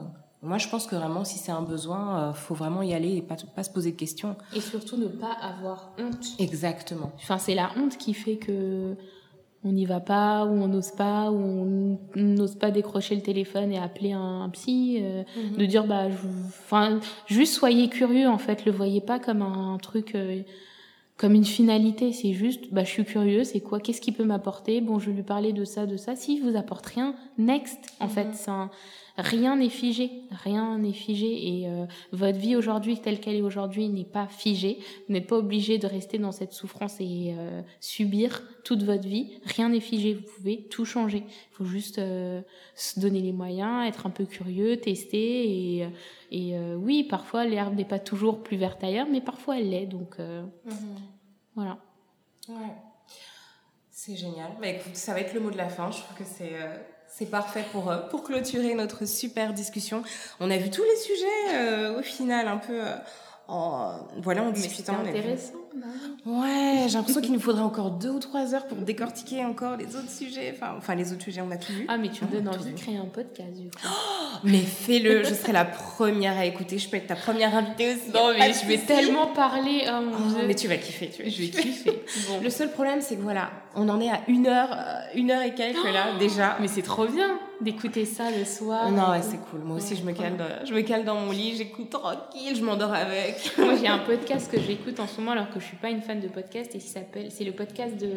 moi, je pense que vraiment, si c'est un besoin, faut vraiment y aller et pas, pas se poser de questions. Et surtout ne pas avoir honte. Exactement. Enfin, c'est la honte qui fait que on n'y va pas, ou on n'ose pas, ou on n'ose pas décrocher le téléphone et appeler un, psy, mm-hmm. de dire bah, enfin, juste soyez curieux en fait, le voyez pas comme un, truc comme une finalité. C'est juste, bah, je suis curieux, c'est quoi, qu'est-ce qui peut m'apporter? Bon, je vais lui parler de ça, de ça. Si vous apporte rien, next. En mhm. fait, ça, rien n'est figé, rien n'est figé. Et euh, votre vie aujourd'hui, telle qu'elle est aujourd'hui, n'est pas figée. Vous n'êtes pas obligé de rester dans cette souffrance et euh, subir toute votre vie. Rien n'est figé. Vous pouvez tout changer. Il faut juste euh, se donner les moyens, être un peu curieux, tester et et oui, parfois l'herbe n'est pas toujours plus verte ailleurs, mais parfois elle l'est. Donc mhm. voilà. Ouais. C'est génial. Bah, écoute, ça va être le mot de la fin. Je trouve que c'est c'est parfait pour pour clôturer notre super discussion. On a vu tous les sujets au final un peu en voilà en discutant. C'est intéressant. Ouais, j'ai l'impression qu'il nous faudrait encore deux ou trois heures pour décortiquer encore les autres sujets. Enfin, enfin les autres sujets, on a tout vu. Ah, mais tu me donnes envie de créer un podcast, du coup. mais fais-le, je serai la première à écouter. Je peux être ta première invitée aussi. Non, mais je vais tellement parler. Oh, mon oh, mais tu vas kiffer, tu vas Je vais kiffer. [laughs] bon. Le seul problème, c'est que voilà, on en est à une heure, euh, une heure et quelques là, [gasps] déjà. Mais c'est trop bien d'écouter ça le soir. Non, ouais, c'est cool. Moi aussi, je me cale, dans, je me cale dans mon lit, j'écoute tranquille, je m'endors avec. Moi, j'ai un [laughs] podcast que j'écoute en ce moment alors que je suis pas une fan de podcast et s'appelle, c'est le podcast de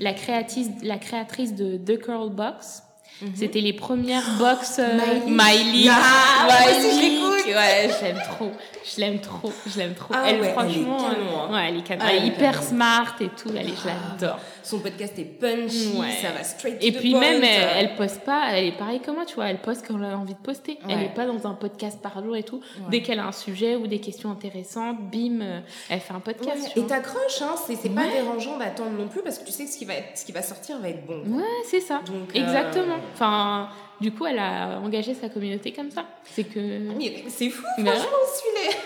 la créatrice, la créatrice de The Curl Box. Mhm. C'était les premières box euh, [gasps] Miley. Ah, ouais, je l'aime trop. Je l'aime trop. Je l'aime trop. Ah elle, franchement, elle est canon, hein. ouais, elle est canon. Ah, elle est hyper smart et tout. Elle je l'adore. Son podcast est punchy, ça va straight to Et puis même, elle, elle, poste pas, elle est pareille que moi, tu vois, elle poste quand elle a envie de poster. Elle est pas dans un podcast par jour et tout. Dès qu'elle a un sujet ou des questions intéressantes, bim, euh, elle fait un podcast. Et t'accroches, hein, c'est pas dérangeant d'attendre non plus parce que tu sais que ce qui va, être, ce qui va sortir va être bon. Ouais, c'est ça. Donc, Exactement. Euh, Enfin, du coup, elle a engagé sa communauté comme ça. C'est que. C'est fou, franchement, celui-là.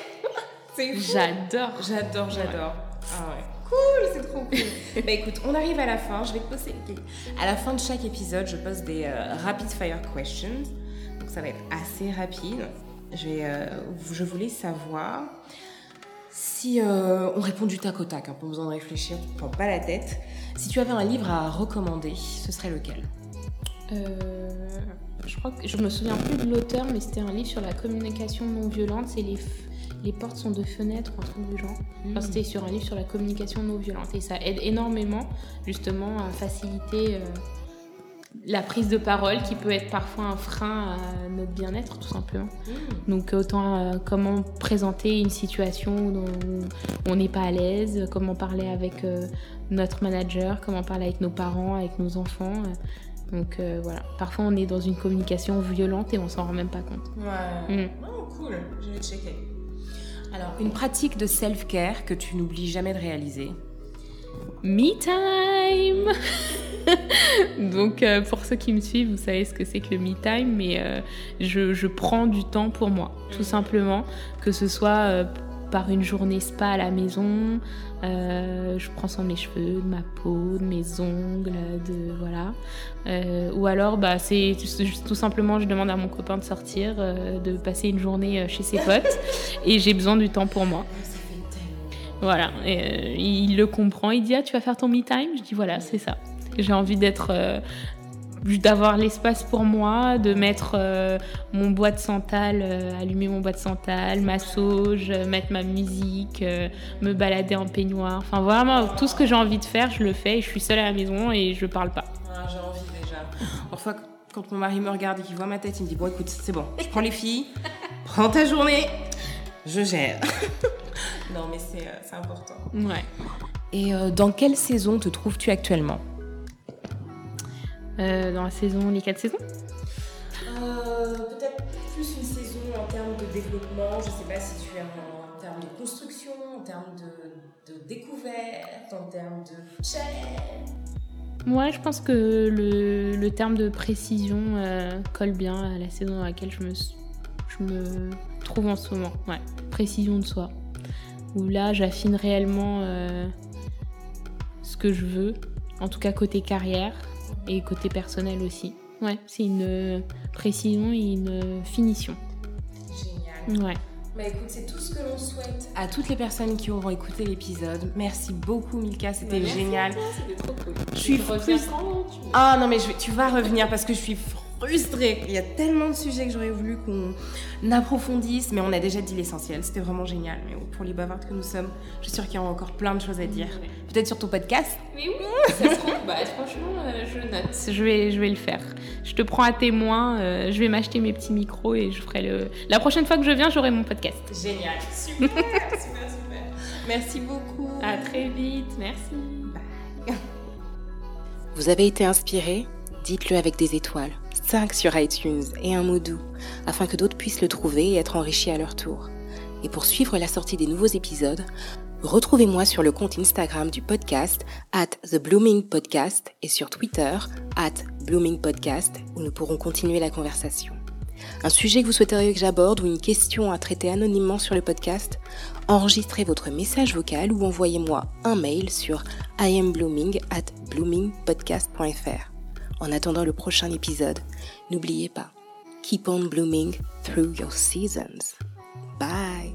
[laughs] c'est J'adore. J'adore, j'adore. Ah ouais. C'est trop bah écoute, on arrive à la fin. Je vais te poser. À la fin de chaque épisode, je pose des euh, rapid fire questions. Donc ça va être assez rapide. Je, euh, voulais savoir si euh, on répond du tac au tac, hein, pas besoin de réfléchir, tu prends pas la tête. Si tu avais un livre à recommander, ce serait lequel? Je crois que je me souviens plus de l'auteur, mais c'était un livre sur la communication non violente. C'est les les portes sont de fenêtres ou un truc du genre. C'était sur un livre sur la communication non violente et ça aide énormément justement à faciliter euh, la prise de parole qui peut être parfois un frein à notre bien-être tout simplement. Hmm. Donc autant euh, comment présenter une situation où on n'est pas à l'aise, comment parler avec euh, notre manager, comment parler avec nos parents, avec nos enfants. Donc voilà, parfois on est dans une communication violente et on s'en rend même pas compte. Ouais. Hmm. Oh, cool, je vais checker. Alors, une pratique de self-care que tu n'oublies jamais de réaliser. Me time. [laughs] Donc, euh, pour ceux qui me suivent, vous savez ce que c'est que le me time, mais euh, je, prends du temps pour moi, tout simplement, que ce soit euh, par une journée spa à la maison, je prends soin de mes cheveux, de ma peau, de mes ongles, de voilà. ou alors, bah, c'est tout simplement, je demande à mon copain de sortir, de passer une journée chez ses potes, [laughs] et j'ai besoin du temps pour moi. Voilà, et, il le comprend, il dit ah tu vas faire ton me time, je dis voilà c'est ça. J'ai envie d'être d'avoir l'espace pour moi, de mettre euh, mon bois de santal, euh, allumer mon bois de santal, ma sauge, euh, mettre ma musique, me balader en peignoir. Enfin vraiment, tout ce que j'ai envie de faire, je le fais et je suis seule à la maison et je parle pas. Ah, j'ai envie déjà. Parfois, quand mon mari me regarde et qu'il voit ma tête, il me dit Bon, écoute, c'est bon, je prends les filles, [laughs] prends ta journée, je gère. [laughs] non, mais c'est important. Ouais. Et dans quelle saison te trouves-tu actuellement? Euh, dans la saison, les quatre saisons euh, Peut-être plus une saison en termes de développement. Je ne sais pas si tu es en, termes de construction, en termes de, de découverte, en termes de challenge. Moi, je pense que le, le terme de précision euh, colle bien à la saison dans laquelle je me, je me trouve en ce moment. Ouais, précision de soi. Où là, j'affine réellement ce que je veux, en tout cas côté carrière, et côté personnel aussi. Ouais, c'est une précision et une finition. Génial. Ouais. Bah écoute, c'est tout ce que l'on souhaite à toutes les personnes qui auront écouté l'épisode. Merci beaucoup Milka, c'était génial. C'était trop cool. Je suis frustrée. Ah non mais je tu vas revenir parce que je suis frustrée. Il y a tellement de sujets que j'aurais voulu qu'on approfondisse, mais on a déjà dit l'essentiel. C'était vraiment génial. Mais pour les bavardes que nous sommes, je suis sûre qu'il y a encore plein de choses à dire. Peut-être sur ton podcast Mais oui, ça se trouve. Bah, franchement, euh, je note. Je vais, je vais le faire. Je te prends à témoin. Euh, je vais m'acheter mes petits micros et je ferai le. La prochaine fois que je viens, j'aurai mon podcast. Génial. Super, [laughs] super, super. Merci beaucoup. À très vite. Merci. Vous avez été inspiré? Dites-le avec des étoiles. 5 sur iTunes et un mot doux, afin que d'autres puissent le trouver et être enrichis à leur tour. Et pour suivre la sortie des nouveaux épisodes, retrouvez-moi sur le compte Instagram du podcast at The Blooming Podcast et sur Twitter at Blooming Podcast où nous pourrons continuer la conversation. Un sujet que vous souhaiteriez que j'aborde ou une question à traiter anonymement sur le podcast, enregistrez votre message vocal ou envoyez-moi un mail sur iamblooming at bloomingpodcast.fr. En attendant le prochain épisode, n'oubliez pas, keep on blooming through your seasons. Bye